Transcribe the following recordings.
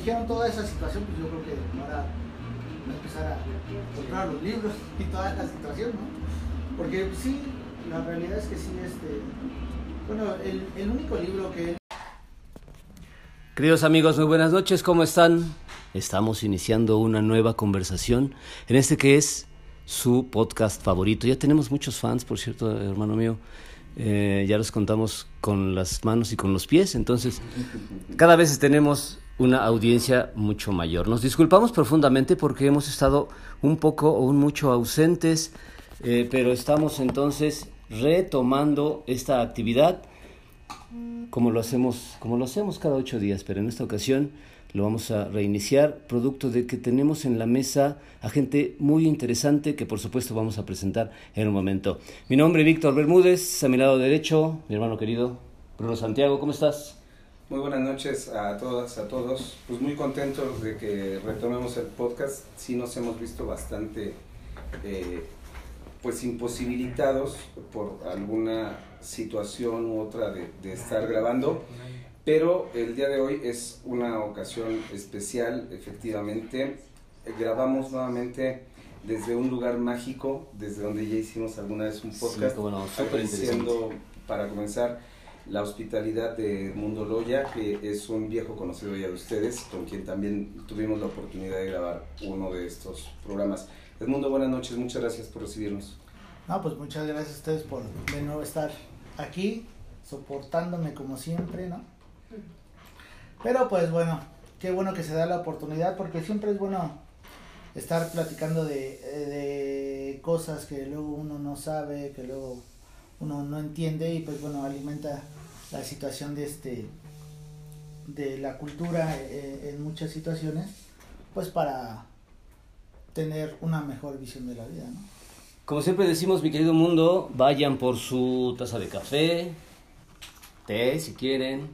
dijeron toda esa situación, pues yo creo que ahora voy a empezar a comprar los libros y toda la situación, ¿no? Porque sí, la realidad es que sí, este, bueno, el, el único libro que Queridos amigos, muy buenas noches, ¿cómo están? Estamos iniciando una nueva conversación en este que es su podcast favorito. Ya tenemos muchos fans, por cierto, hermano mío. Eh, ya los contamos con las manos y con los pies, entonces cada vez tenemos una audiencia mucho mayor. Nos disculpamos profundamente porque hemos estado un poco o un mucho ausentes, eh, pero estamos entonces retomando esta actividad como lo hacemos, como lo hacemos cada ocho días, pero en esta ocasión lo vamos a reiniciar, producto de que tenemos en la mesa a gente muy interesante que por supuesto vamos a presentar en un momento. Mi nombre es Víctor Bermúdez, a mi lado derecho, mi hermano querido Bruno Santiago, ¿cómo estás? Muy buenas noches a todas, a todos. Pues muy contentos de que retomemos el podcast. Sí nos hemos visto bastante eh, pues imposibilitados por alguna situación u otra de, de, estar grabando, pero el día de hoy es una ocasión especial, efectivamente. Grabamos nuevamente desde un lugar mágico, desde donde ya hicimos alguna vez un podcast, Sí, bueno, súper para comenzar la hospitalidad de Mundo Loya, que es un viejo conocido ya de ustedes, con quien también tuvimos la oportunidad de grabar uno de estos programas. Edmundo, buenas noches, muchas gracias por recibirnos. No, pues muchas gracias a ustedes por de nuevo estar aquí, soportándome como siempre, ¿no? Pero pues bueno, qué bueno que se da la oportunidad, porque siempre es bueno estar platicando de, de cosas que luego uno no sabe, que luego uno no entiende y pues bueno, alimenta la situación de este de la cultura eh, en muchas situaciones, pues para tener una mejor visión de la vida, ¿no? Como siempre decimos, mi querido mundo, vayan por su taza de café, té si quieren,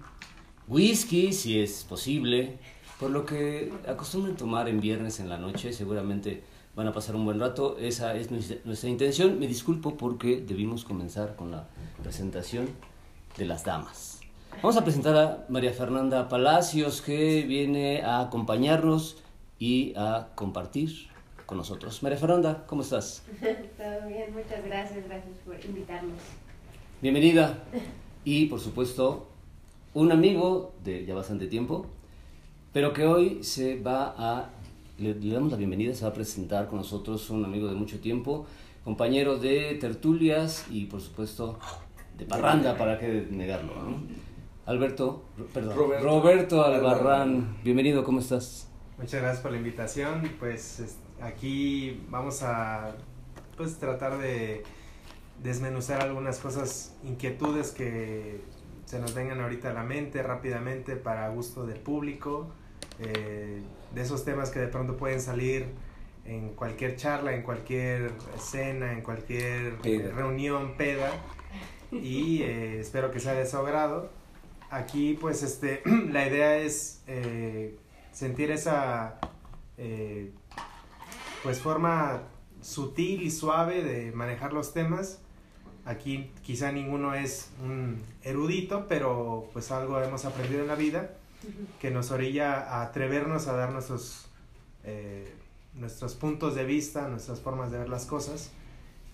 whisky si es posible, por lo que acostumbren tomar en viernes en la noche, seguramente van a pasar un buen rato, esa es nuestra, nuestra intención. Me disculpo porque debimos comenzar con la presentación de las damas. Vamos a presentar a María Fernanda Palacios, que viene a acompañarnos y a compartir con nosotros. María Fernanda, ¿cómo estás? Todo bien, muchas gracias, gracias por invitarnos. Bienvenida. Y por supuesto, un amigo de ya bastante tiempo, pero que hoy se va a, le, le, damos la bienvenida, se va a presentar con nosotros, un amigo de mucho tiempo, compañero de tertulias y por supuesto de parranda, para qué negarlo. ¿no? Alberto, perdón, Roberto, Roberto Albarrán, bienvenido, ¿cómo estás? Muchas gracias por la invitación. Pues aquí vamos a pues tratar de desmenuzar algunas cosas, inquietudes que se nos vengan ahorita a la mente rápidamente para gusto del público, eh, de esos temas que de pronto pueden salir en cualquier charla, en cualquier escena, en cualquier Peda. reunión, peda, y eh, espero que sea de su agrado. Aquí pues este, la idea es eh, sentir esa eh, pues forma sutil y suave de manejar los temas. Aquí quizá ninguno es un erudito, pero pues algo hemos aprendido en la vida que nos orilla a atrevernos a dar nuestros, eh, nuestros puntos de vista, nuestras formas de ver las cosas.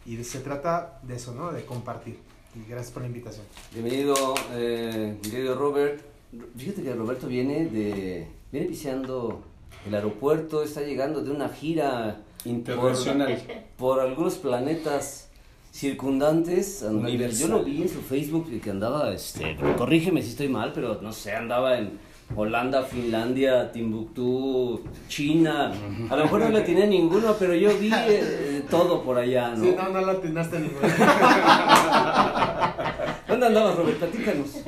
Y se trata de eso, ¿no? De compartir. Y gracias por la invitación. Bienvenido, eh, mi querido Robert. Fíjate que Roberto viene de. viene piseando el aeropuerto, está llegando de una gira Internacional. por, por algunos planetas circundantes. Yo lo vi en su Facebook que andaba, este, corrígeme si estoy mal, pero no sé, andaba en Holanda, Finlandia, Timbuktu, China. A lo mejor no le tiene ninguno, pero yo vi eh, todo por allá, ¿no? Sí, no, no la atinaste ninguna. ¿Dónde andabas, Robert? Platícanos.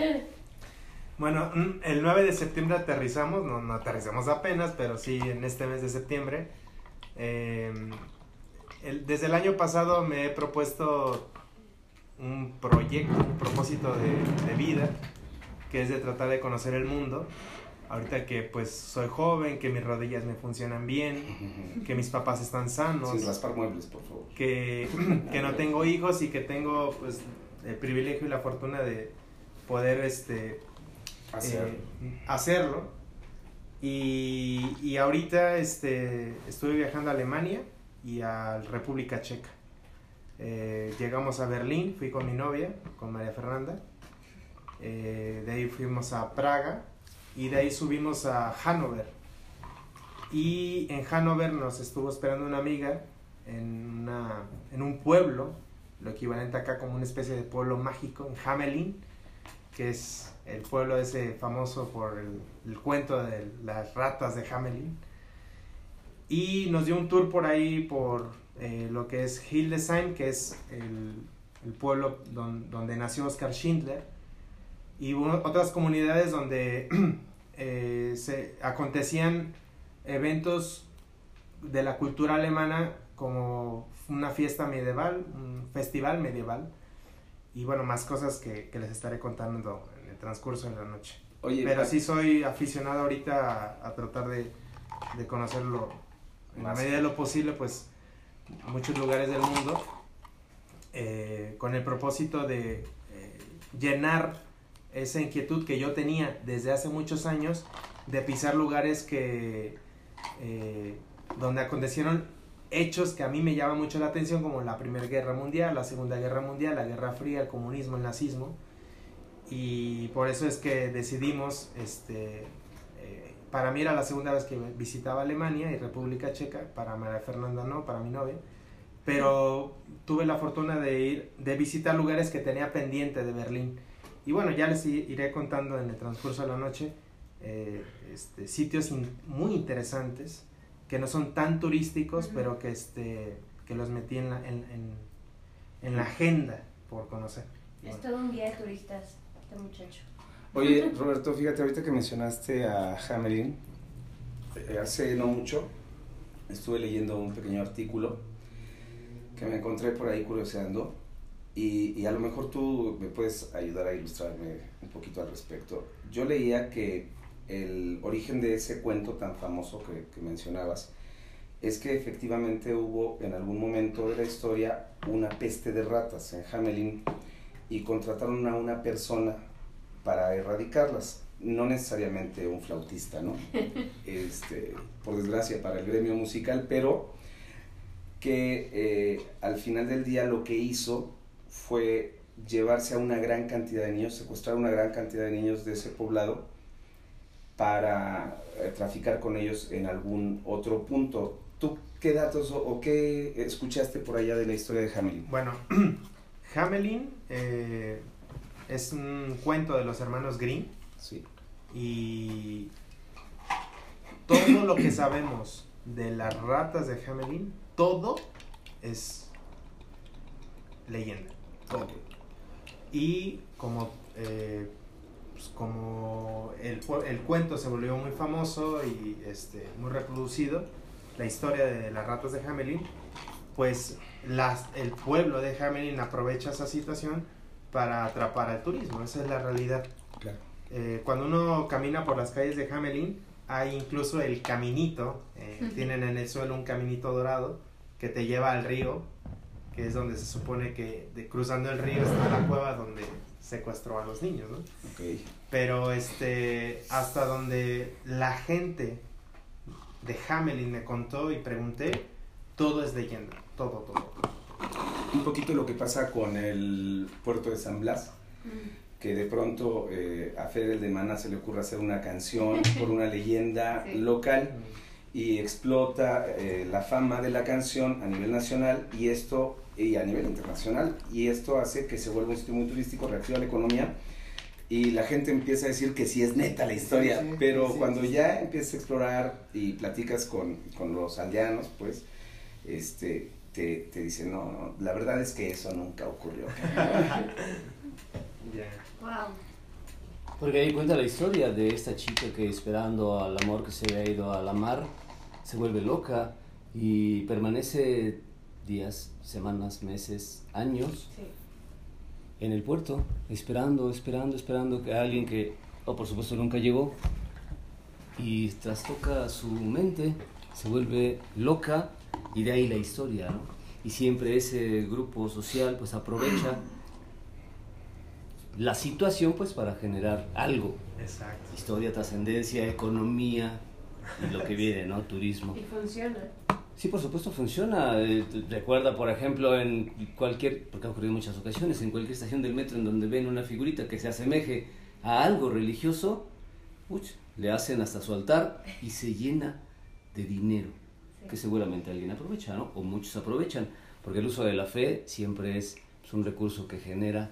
Bueno, mm, el 9 de septiembre aterrizamos, no, no aterrizamos apenas, pero sí en este mes de septiembre. Eh, el- desde el año pasado me he propuesto un proyecto, un propósito de, de vida, que es de tratar de conocer el mundo. Ahorita que pues soy joven, que mis rodillas me funcionan bien, que mis papás están sanos, Sin raspar muebles, por favor. que, que no tengo hijos y que tengo pues el privilegio y la fortuna de poder este Hacer. eh, hacerlo Y, y ahorita este, estuve viajando a Alemania y a República Checa. Eh, llegamos a Berlín, fui con mi novia, con María Fernanda. Eh, de ahí fuimos a Praga y de ahí subimos a Hannover. Y en Hannover nos estuvo esperando una amiga en, una, en un pueblo, lo equivalente acá como una especie de pueblo mágico, en Hamelin, que es el pueblo ese famoso por el, el cuento de las ratas de Hamelin. Y nos dio un tour por ahí, por eh, lo que es Hildesheim, que es el, el pueblo don, donde nació Oscar Schindler, y otras comunidades donde eh, se acontecían eventos de la cultura alemana como una fiesta medieval, un festival medieval, y bueno, más cosas que, que les estaré contando en el transcurso de la noche. Oye, Pero pa- sí soy aficionado ahorita a, a tratar de, de conocerlo en la medida de lo posible, pues muchos lugares del mundo, eh, con el propósito de eh, llenar esa inquietud que yo tenía desde hace muchos años de pisar lugares que eh, donde acontecieron hechos que a mí me llaman mucho la atención como la Primera Guerra Mundial, la Segunda Guerra Mundial, la Guerra Fría, el comunismo, el nazismo y por eso es que decidimos, este, eh, para mí era la segunda vez que visitaba Alemania y República Checa, para María Fernanda no, para mi novia, pero tuve la fortuna de ir, de visitar lugares que tenía pendiente de Berlín. Y bueno, ya les iré contando en el transcurso de la noche eh, este, sitios in- muy interesantes que no son tan turísticos, pero que, este, que los metí en la, en, en- en la agenda por conocer. Es bueno. todo un guía de turistas, este muchacho. Oye, Roberto, fíjate, ahorita que mencionaste a Hamelin, eh, hace no mucho estuve leyendo un pequeño artículo que me encontré por ahí curioseando y, y a lo mejor tú me puedes ayudar a ilustrarme un poquito al respecto. Yo leía que el origen de ese cuento tan famoso que, que mencionabas es que efectivamente hubo en algún momento de la historia una peste de ratas en Hamelin y contrataron a una persona para erradicarlas. No necesariamente un flautista, ¿no? Este, por desgracia para el gremio musical, pero que eh, al final del día lo que hizo fue llevarse a una gran cantidad de niños, secuestrar una gran cantidad de niños de ese poblado para eh, traficar con ellos en algún otro punto. ¿Tú qué datos o, o qué escuchaste por allá de la historia de Hamelin? Bueno, Hamelin eh, es un cuento de los hermanos Grimm Sí. y todo lo que sabemos de las ratas de Hamelin, todo es leyenda. Y como, eh, pues, como el, el cuento se volvió muy famoso y este, muy reproducido, la historia de las ratas de Hamelin, pues las, el pueblo de Hamelin aprovecha esa situación para atrapar al turismo, esa es la realidad. Claro. Eh, cuando uno camina por las calles de Hamelin, hay incluso el caminito, eh, tienen en el suelo un caminito dorado que te lleva al río, que es donde se supone que de, cruzando el río está la cueva donde secuestró a los niños, ¿no? Ok. Pero este, hasta donde la gente de Hamelin me contó y pregunté, todo es leyenda, todo, todo. Un poquito lo que pasa con el puerto de San Blas, Mm. que de pronto eh, a Fedel de Mana se le ocurre hacer una canción por una leyenda Sí. local y explota eh, la fama de la canción a nivel nacional y esto y a nivel internacional y esto hace que se vuelva un sitio muy turístico, reactiva la economía y la gente empieza a decir que sí es neta la historia, Sí, sí, pero sí, cuando ya empiezas a explorar y platicas con, con los aldeanos, pues este te, te dicen, no, no, la verdad es que eso nunca ocurrió. Ya. Wow. Porque ahí cuenta la historia de esta chica que esperando al amor que se había ido a la mar, se vuelve loca y permanece días, semanas, meses, años Sí. en el puerto, esperando, esperando, esperando que alguien que, oh, por supuesto, nunca llegó, y trastoca su mente, se vuelve loca, y de ahí la historia, ¿no? Y siempre ese grupo social, pues, aprovecha la situación, pues, para generar algo. Exacto. Historia, trascendencia, economía, y lo que viene, ¿no? Turismo. Y funciona. Sí, por supuesto funciona. Eh, Recuerda, por ejemplo, en cualquier, porque ha ocurrido en muchas ocasiones, en cualquier estación del metro en donde ven una figurita que se asemeje a algo religioso, le hacen hasta su altar y se llena de dinero, Sí. que seguramente alguien aprovecha, ¿no? O muchos aprovechan, porque el uso de la fe siempre es, es un recurso que genera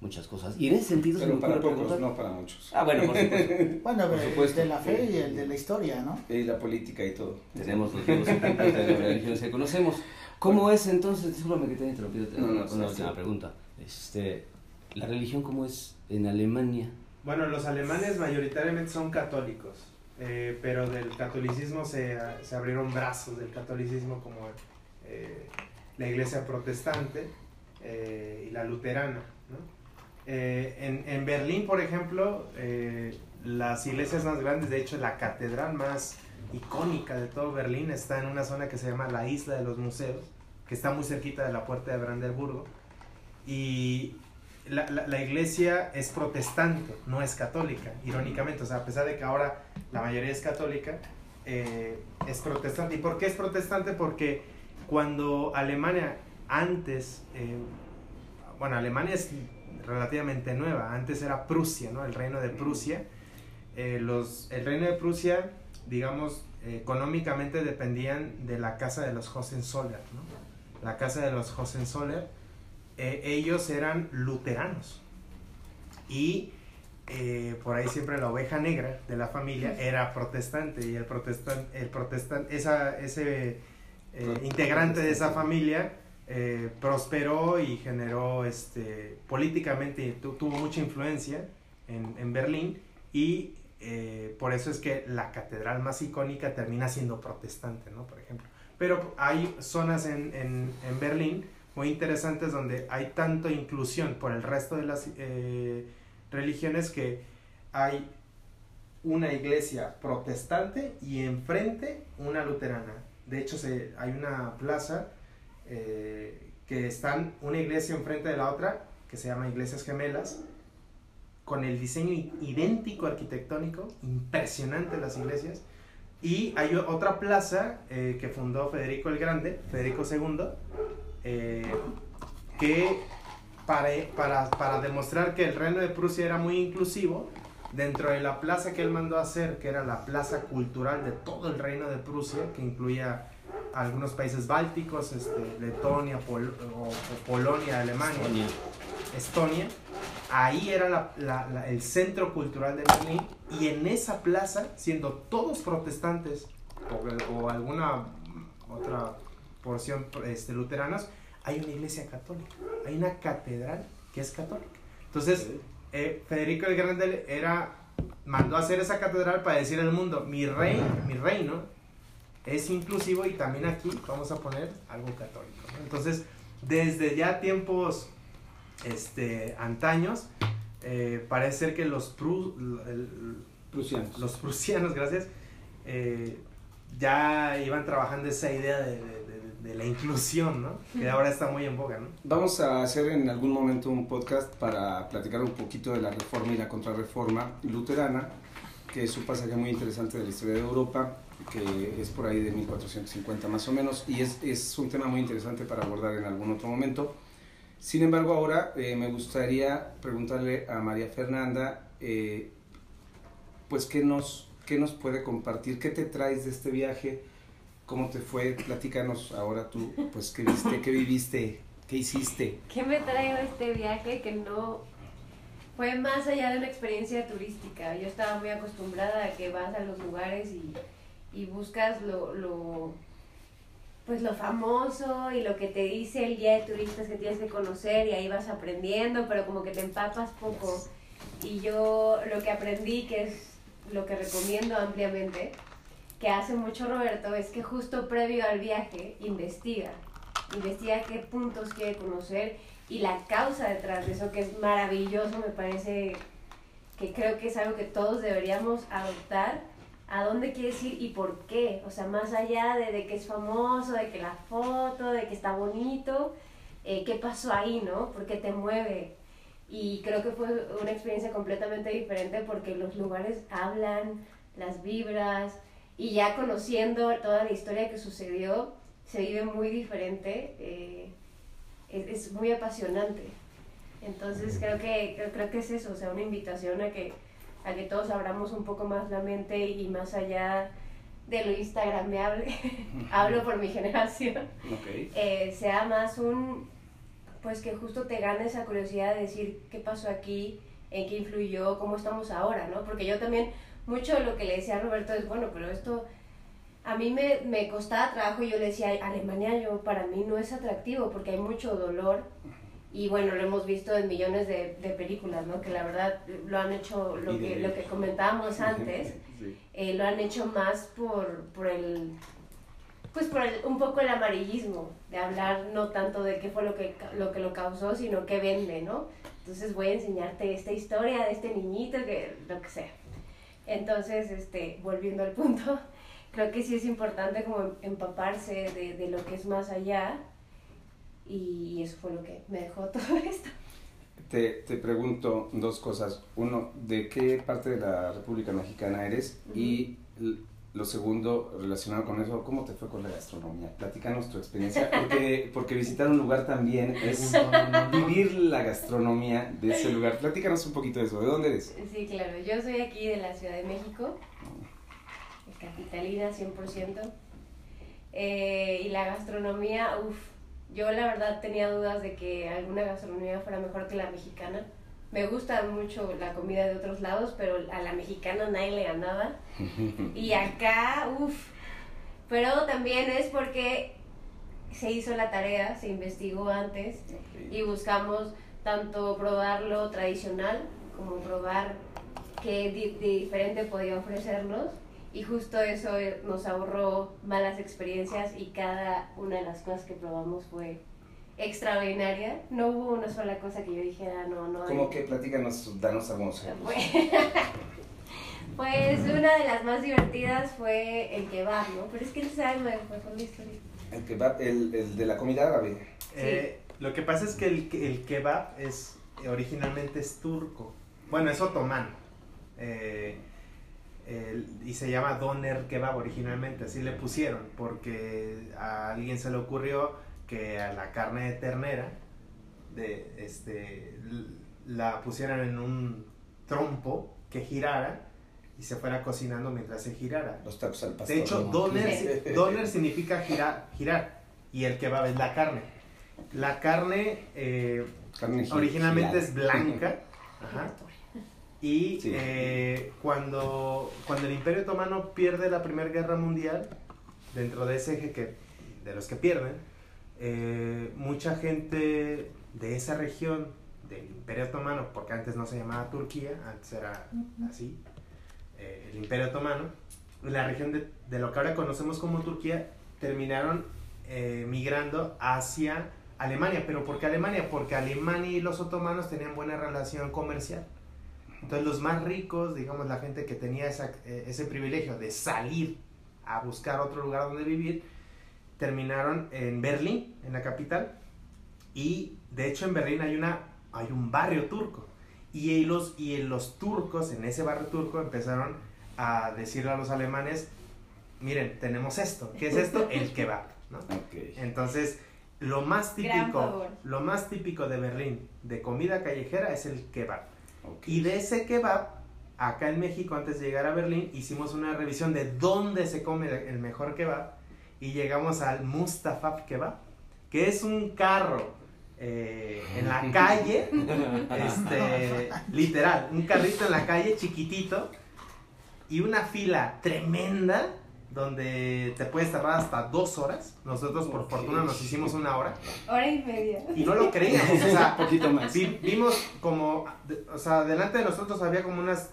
muchas cosas. Y en ese sentido se Pero me para pocos, preguntar- no para muchos. Ah, bueno, por supuesto. Bueno, Por el supuesto. de la fe y el de la historia, ¿no? Y la política y todo. Tenemos los ejemplos de las religiones que conocemos. ¿Cómo es entonces? Discúlpame que te he interrumpido. No, no, una, sí, una sí. última pregunta. Este, ¿La religión cómo es en Alemania? Bueno, los alemanes mayoritariamente son católicos, eh, pero del catolicismo se, se abrieron brazos del catolicismo como eh, la iglesia protestante eh, y la luterana. Eh, en, en Berlín, por ejemplo, eh, las iglesias más grandes, de hecho la catedral más icónica de todo Berlín está en una zona que se llama la Isla de los Museos, que está muy cerquita de la puerta de Brandenburgo. Y la, la- la iglesia es protestante, no es católica, irónicamente. O sea, a pesar de que ahora la mayoría es católica, eh, es protestante. ¿Y por qué es protestante? Porque cuando Alemania antes, eh, bueno, Alemania es relativamente nueva, antes era Prusia, ¿no? El reino de Prusia. Eh, los, el reino de Prusia, digamos, eh, económicamente dependían de la casa de los Hohenzollern, ¿no? La casa de los Hohenzollern eh, ellos eran luteranos. Y eh, por ahí siempre la oveja negra de la familia era protestante. Y el protestante, el protestante esa, ese integrante de esa familia eh, prosperó y generó este, políticamente, tu- tuvo mucha influencia en, en Berlín. Y eh, por eso es que la catedral más icónica termina siendo protestante, ¿no? Por ejemplo. Pero hay zonas en, en, en Berlín muy interesantes donde hay tanto inclusión por el resto de las eh, religiones que hay una iglesia protestante y enfrente una luterana. De hecho, se, hay una plaza que están una iglesia enfrente de la otra, que se llama Iglesias Gemelas, con el diseño idéntico arquitectónico, impresionante las iglesias. Y hay otra plaza eh, que fundó Federico el Grande, Federico II, eh, que para, para, para demostrar que el reino de Prusia era muy inclusivo, dentro de la plaza que él mandó hacer, que era la plaza cultural de todo el reino de Prusia, que incluía algunos países bálticos, este, Letonia, Pol- o, o Polonia, Alemania, Estonia. Estonia, ahí era la- la- la- el centro cultural de Berlín y en esa plaza, siendo todos protestantes o, o alguna otra porción este, luteranos, hay una iglesia católica, hay una catedral que es católica. Entonces, eh, Federico el Grande era, mandó a hacer esa catedral para decir al mundo, mi rey, mi reino es inclusivo y también aquí vamos a poner algo católico. ¿no? Entonces, desde ya tiempos este, antaños, eh, parece ser que los, pru- el- Prusianos. los prusianos, gracias, eh, ya iban trabajando esa idea de, de- de- de la inclusión, ¿no? Que ahora está muy en boga, ¿no? Vamos a hacer en algún momento un podcast para platicar un poquito de la reforma y la contrarreforma luterana, que es un pasaje muy interesante de la historia de Europa, que es por ahí de 1450 más o menos, y es, es un tema muy interesante para abordar en algún otro momento. Sin embargo, ahora eh, me gustaría preguntarle a María Fernanda, eh, pues, ¿qué nos, ¿qué nos puede compartir? ¿Qué te traes de este viaje? ¿Cómo te fue? Platícanos ahora tú, pues, ¿qué viste, qué viviste, qué hiciste? ¿Qué me traigo de este viaje que no fue más allá de una experiencia turística? Yo estaba muy acostumbrada a que vas a los lugares y, y buscas lo, lo, pues lo famoso y lo que te dice el guía de turistas que tienes que conocer y ahí vas aprendiendo, pero como que te empapas poco. Y yo lo que aprendí, que es lo que recomiendo ampliamente, que hace mucho Roberto, es que justo previo al viaje investiga. Investiga qué puntos quiere conocer y la causa detrás de eso, que es maravilloso, me parece que creo que es algo que todos deberíamos adoptar. ¿A dónde quieres ir y por qué? O sea, más allá de, de que es famoso, de que la foto, de que está bonito, eh, ¿qué pasó ahí, no? ¿Por qué te mueve? Y creo que fue una experiencia completamente diferente porque los lugares hablan, las vibras, y ya conociendo toda la historia que sucedió, se vive muy diferente, eh, es, es, muy apasionante. Entonces creo que, creo, creo, que es eso, o sea, una invitación a que, a que todos abramos un poco más la mente y más allá de lo instagramable, hablo por mi generación, okay. eh, sea más un, pues que justo te gane esa curiosidad de decir qué pasó aquí, en qué influyó, cómo estamos ahora, ¿no? Porque yo también, mucho de lo que le decía a Roberto es, bueno, pero esto a mí me, me costaba trabajo y yo le decía, Alemania yo para mí no es atractivo porque hay mucho dolor y bueno, lo hemos visto en millones de, de películas, ¿no? Que la verdad lo han hecho, lo, que, lo que comentábamos antes, Sí. eh, lo han hecho más por, por el, pues por el, un poco el amarillismo, de hablar no tanto de qué fue lo que, lo que lo causó, sino qué vende, ¿no? Entonces voy a enseñarte esta historia de este niñito, que lo que sea. Entonces, este, volviendo al punto, creo que sí es importante como empaparse de, de lo que es más allá y eso fue lo que me dejó todo esto. Te, te pregunto dos cosas. Uno, ¿de qué parte de la República Mexicana eres? Y lo segundo, relacionado con eso, ¿cómo te fue con la gastronomía? Platícanos tu experiencia, porque, porque visitar un lugar también es vivir la gastronomía de ese lugar. Platícanos un poquito de eso. ¿De dónde eres? Sí, claro, yo soy aquí de la Ciudad de México, capitalina 100%, eh, y la gastronomía, uff, yo la verdad tenía dudas de que alguna gastronomía fuera mejor que la mexicana. Me gusta mucho la comida de otros lados, pero a la mexicana nadie le ganaba. Y acá, uff. Pero también es porque se hizo la tarea, se investigó antes y buscamos tanto probar lo tradicional como probar qué di- diferente podía ofrecernos. Y justo eso eh, nos ahorró malas experiencias y cada una de las cosas que probamos fue extraordinaria. No hubo una sola cosa que yo dijera, no, no. ¿Cómo que platícanos, danos algunos Pues una de las más divertidas fue el kebab, ¿no? Pero es que él sabe mejor la historia. El, kebab, el, el de la comida árabe. Eh, lo que pasa es que el, el kebab es originalmente es turco. Bueno, es otomano. Eh, el- y se llama doner kebab originalmente, así le pusieron, porque a alguien se le ocurrió que a la carne de ternera de, este, la pusieran en un trompo que girara y se fuera cocinando mientras se girara. Los tacos al pastor. De hecho, doner, doner significa girar, girar y el kebab es la carne. La carne eh, Carne gi- originalmente girada. es blanca ajá, y Sí. eh, cuando, cuando el Imperio Otomano pierde la Primera Guerra Mundial, dentro de ese eje que, de los que pierden, eh, mucha gente de esa región del Imperio Otomano, porque antes no se llamaba Turquía, antes era así, eh, el Imperio Otomano, la región de, de lo que ahora conocemos como Turquía, terminaron eh, migrando hacia Alemania. ¿Pero por qué Alemania? Porque Alemania y los otomanos tenían buena relación comercial. Entonces los más ricos, digamos la gente que tenía esa- eh, ese privilegio de salir a buscar otro lugar donde vivir, terminaron en Berlín, en la capital, y de hecho en Berlín hay, una, hay un barrio turco. Y los, y los turcos, en ese barrio turco, empezaron a decirle a los alemanes, miren, tenemos esto. ¿Qué es esto? El kebab. Entonces, lo más típico, lo más típico de Berlín de comida callejera es el kebab. Y de ese kebab, acá en México, antes de llegar a Berlín, hicimos una revisión de dónde se come el mejor kebab y llegamos al Mustafa Kebab, que es un carro eh, en la calle, este, literal, un carrito en la calle chiquitito y una fila tremenda donde te puedes tardar hasta dos horas. Nosotros por Ok. fortuna nos hicimos una hora Hora y media. y no lo creíamos, o sea, poquito más. Vi- vimos como, de- o sea, delante de nosotros había como unas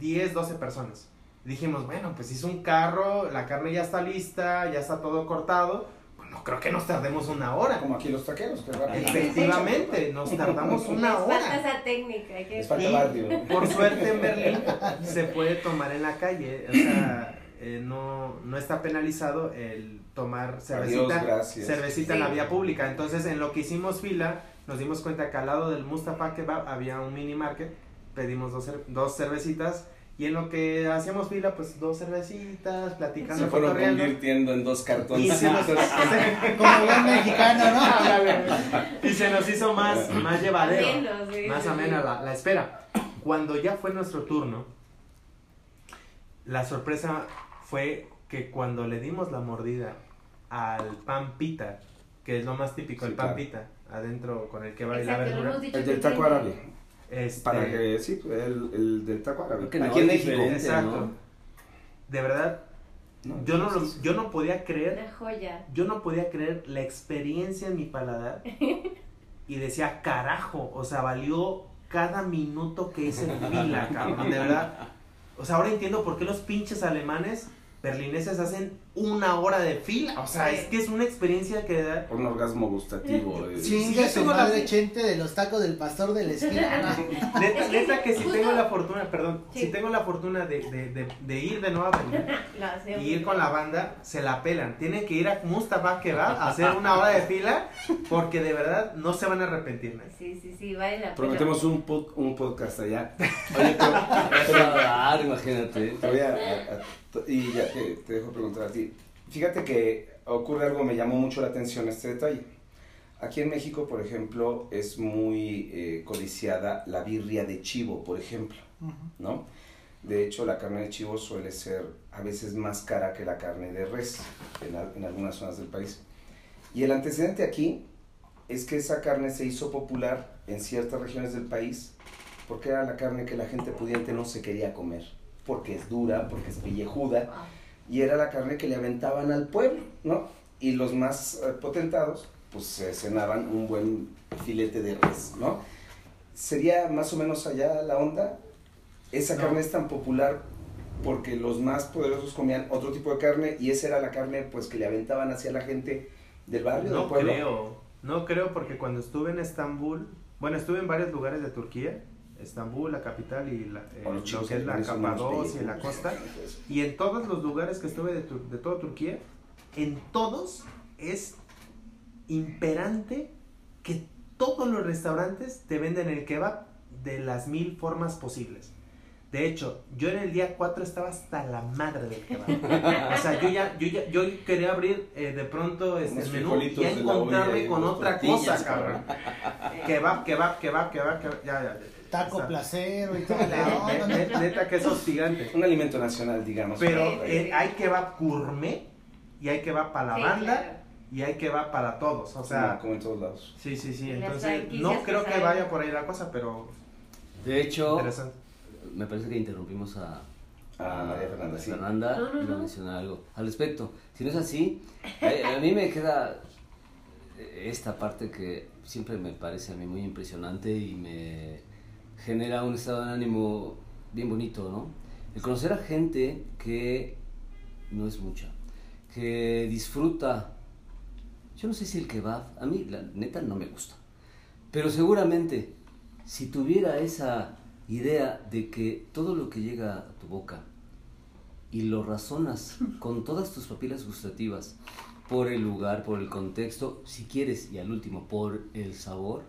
10, 12 personas. Dijimos, bueno, pues hizo un carro, la carne ya está lista, ya está todo cortado. Pues no creo que nos tardemos una hora. Como aquí los taqueros, que. Efectivamente, nos tardamos una Les falta hora. esa técnica. hay que Les falta Y barrio. por suerte en Berlín se puede tomar en la calle. O sea, eh, no, no está penalizado el tomar cervecita, Adiós, cervecita en la vía pública. Entonces, en lo que hicimos fila, nos dimos cuenta que al lado del Mustafa Kebab había un mini market. Pedimos dos, cer- dos cervecitas Y en lo que hacíamos fila, pues dos cervecitas, platicando, Se fueron convirtiendo en dos cartones. se nos, Como buen mexicano, ¿no? y se nos hizo más, más llevadero, Ameno, sí, más sí, amena sí. la, la espera. Cuando ya fue nuestro turno, la sorpresa fue que cuando le dimos la mordida al pan pita, que es lo más típico, Sí, el pan claro. pita, adentro con el que va la verdura. dicho El del taco árabe. este, Para que, sí, el, el del taco árabe. Creo que no, Aquí en México. Exacto. ¿no? De verdad, No, yo no, lo- yo no podía creer Una joya. yo no podía creer la experiencia en mi paladar y decía, carajo, o sea, valió cada minuto que hice en fila, cabrón, de verdad. O sea, ahora entiendo por qué los pinches alemanes berlineses hacen una hora de fila. O sea, es que es una experiencia que da... Un orgasmo gustativo. eh. Yo su tengo la- Chente de los tacos del pastor de la esquina. Neta, neta que si tengo la fortuna, perdón, Sí. si tengo la fortuna de, de, de, de ir de nuevo a y ir con la banda, se la pelan. Tienen que ir a Mustafa Kebab a hacer una hora de fila porque de verdad no se van a arrepentir. Sí, sí, sí, vale la pena. Prometemos un, pod- un podcast allá. Oye, pero, Eso va a dar, imagínate. te voy a, a- a- y ya te, te dejo preguntar a ti. Fíjate que ocurre algo, me llamó mucho la atención este detalle. Aquí en México, por ejemplo, es muy eh, codiciada la birria de chivo, por ejemplo, Ujú. ¿no? De hecho, la carne de chivo suele ser a veces más cara que la carne de res en, en algunas zonas del país. Y el antecedente aquí es que esa carne se hizo popular en ciertas regiones del país porque era la carne que la gente pudiente no se quería comer, porque es dura, porque es pellejuda. Y era la carne que le aventaban al pueblo, ¿no? Y los más eh, potentados, pues se cenaban un buen filete de res, ¿no? Sería más o menos allá la onda. Esa No. carne es tan popular porque los más poderosos comían otro tipo de carne y esa era la carne pues que le aventaban hacia la gente del barrio, del No pueblo. creo, no creo porque cuando estuve en Estambul, bueno, estuve en varios lugares de Turquía, Estambul, la capital y la, eh, lo chicos que es la Capadocia y la costa, y en todos los lugares que estuve de, de toda Turquía, en todos es imperante que todos los restaurantes te venden el kebab de las mil formas posibles. De hecho, yo en el día 4 estaba hasta la madre del kebab. O sea, yo ya, yo ya, yo quería abrir eh, de pronto este, Unos menú y olla encontrarme con otra cosa, cabrón. Kebab, kebab, kebab, kebab, kebab, ya, ya, ya. Taco Está- placero y todo. la Ne- onda, ¿no? ne- Neta que es hostigante. Un alimento nacional, digamos. Pero eh, sí. hay kebab gourmet y hay kebab para la Sí, banda claro. y hay kebab para todos. O sea, como en todos lados. sí, sí, sí. Entonces, no que creo que vaya por ahí la cosa, pero De hecho, me parece que interrumpimos a, A María Fernanda, sí. Fernanda No, no, no. mencionar algo al respecto. Si no es así, a, a mí me queda esta parte que siempre me parece a mí muy impresionante y me genera un estado de ánimo bien bonito, ¿no? El conocer a gente que no es mucha, que disfruta, yo no sé si el kebab, a mí la neta no me gusta, pero seguramente si tuviera esa idea de que todo lo que llega a tu boca y lo razonas con todas tus papilas gustativas por el lugar, por el contexto, si quieres, y al último, por el sabor,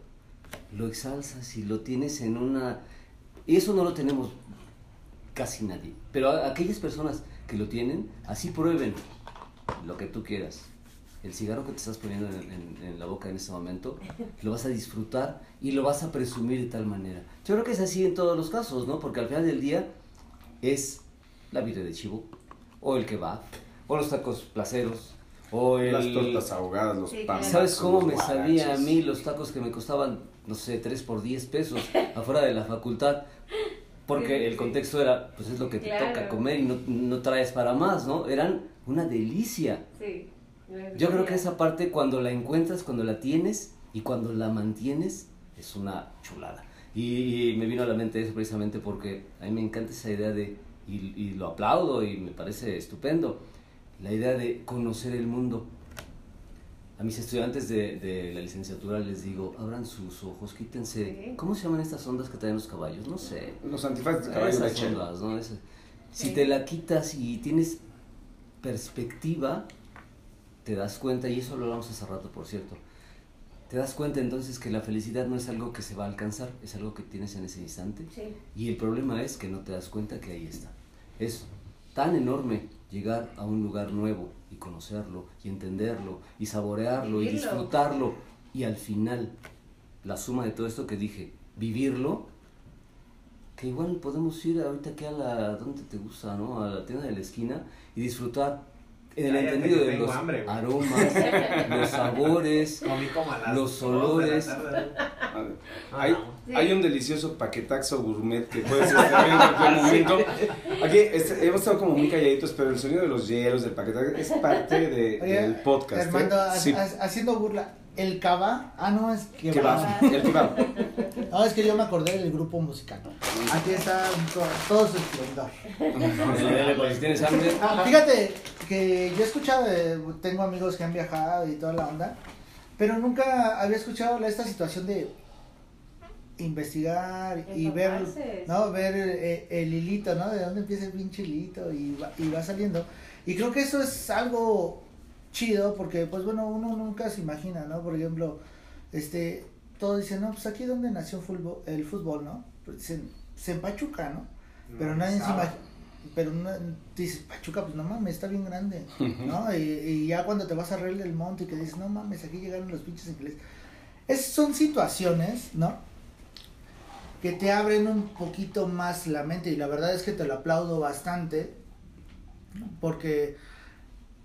lo exalzas y lo tienes en una... Y eso no lo tenemos casi nadie. Pero a- aquellas personas que lo tienen, así prueben lo que tú quieras. El cigarro que te estás poniendo en, en- en la boca en este momento, lo vas a disfrutar y lo vas a presumir de tal manera. Yo creo que es así en todos los casos, ¿no? Porque al final del día es la birria de chivo, o el kebab, o los tacos placeros, o el... Las tortas ahogadas, los Sí, panes. ¿Sabes cómo me sabía a mí los tacos que me costaban, no sé, 3 por 10 pesos afuera de la facultad? Porque el contexto era, pues es lo que te Claro. toca comer y no, no traes para más, ¿no? Eran una delicia. Sí. Yo creo que esa parte cuando la encuentras, cuando la tienes y cuando la mantienes, es una chulada. Y, y me vino a la mente eso precisamente porque a mí me encanta esa idea de, y, y lo aplaudo y me parece estupendo, la idea de conocer el mundo. A mis estudiantes de, de la licenciatura les digo, abran sus ojos, quítense, Sí. ¿cómo se llaman estas ondas que traen los caballos? No sé. Los antifaces de caballo Esas leche. ondas, ¿no? Ese- Si te la quitas y tienes perspectiva, te das cuenta, y eso lo hablamos hace rato, por cierto, te das cuenta entonces que la felicidad no es algo que se va a alcanzar, es algo que tienes en ese instante. Sí. Y el problema es que no te das cuenta que ahí está. Es tan enorme llegar a un lugar nuevo y conocerlo y entenderlo y saborearlo y disfrutarlo. Y al final la suma de todo esto que dije, vivirlo, que igual podemos ir ahorita aquí a la, ¿dónde te gusta, no? A la tienda de la esquina y disfrutar en el Cállate, entendido de los hambre, aromas, los sabores, Comí como a las Los olores. Hay, no. Sí. hay un delicioso paquetaxo gourmet que puedes estar en cualquier momento. Aquí este, hemos estado como muy calladitos, pero el sonido de los hielos, del paquetaxo, es parte de- Oye, del podcast. ¿eh? Armando, ha- Sí, ha- haciendo burla. El Cava, ah, no, es que va, el kebab. No, es que yo me acordé del grupo musical. Aquí está to- todo su esplendor. Pues, si tienes hambre, Ah, fíjate que yo he escuchado, eh, tengo amigos que han viajado y toda la onda, pero nunca había escuchado esta situación de investigar y ver. ¿no? ver eh, el hilito, ¿no? De dónde empieza el pinche hilito y va, y va saliendo. Y creo que eso es algo chido porque, pues bueno, uno nunca se imagina, ¿no? Por ejemplo, este, todos dicen, no, pues aquí donde nació fútbol, el fútbol, ¿no? Pues dicen, se en Pachuca, ¿no? Pero nadie se imagina. Pero no, dices, Pachuca, pues no mames, está bien grande, ¿no? Y, y ya cuando te vas a Real del Monte y que dices, no mames, aquí llegaron los pinches ingleses. Es, son situaciones, ¿no? Que te abren un poquito más la mente y la verdad es que te lo aplaudo bastante porque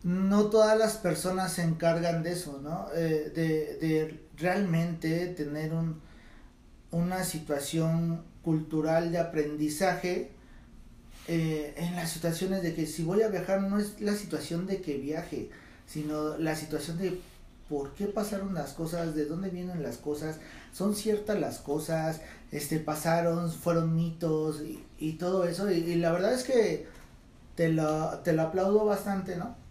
no todas las personas se encargan de eso, ¿no? Eh, de, de realmente tener un, una situación cultural de aprendizaje eh, en las situaciones de que si voy a viajar no es la situación de que viaje, sino la situación de por qué pasaron las cosas, de dónde vienen las cosas, son ciertas las cosas, este pasaron, fueron mitos y, todo eso y, y la verdad es que te lo, te lo aplaudo bastante, ¿no?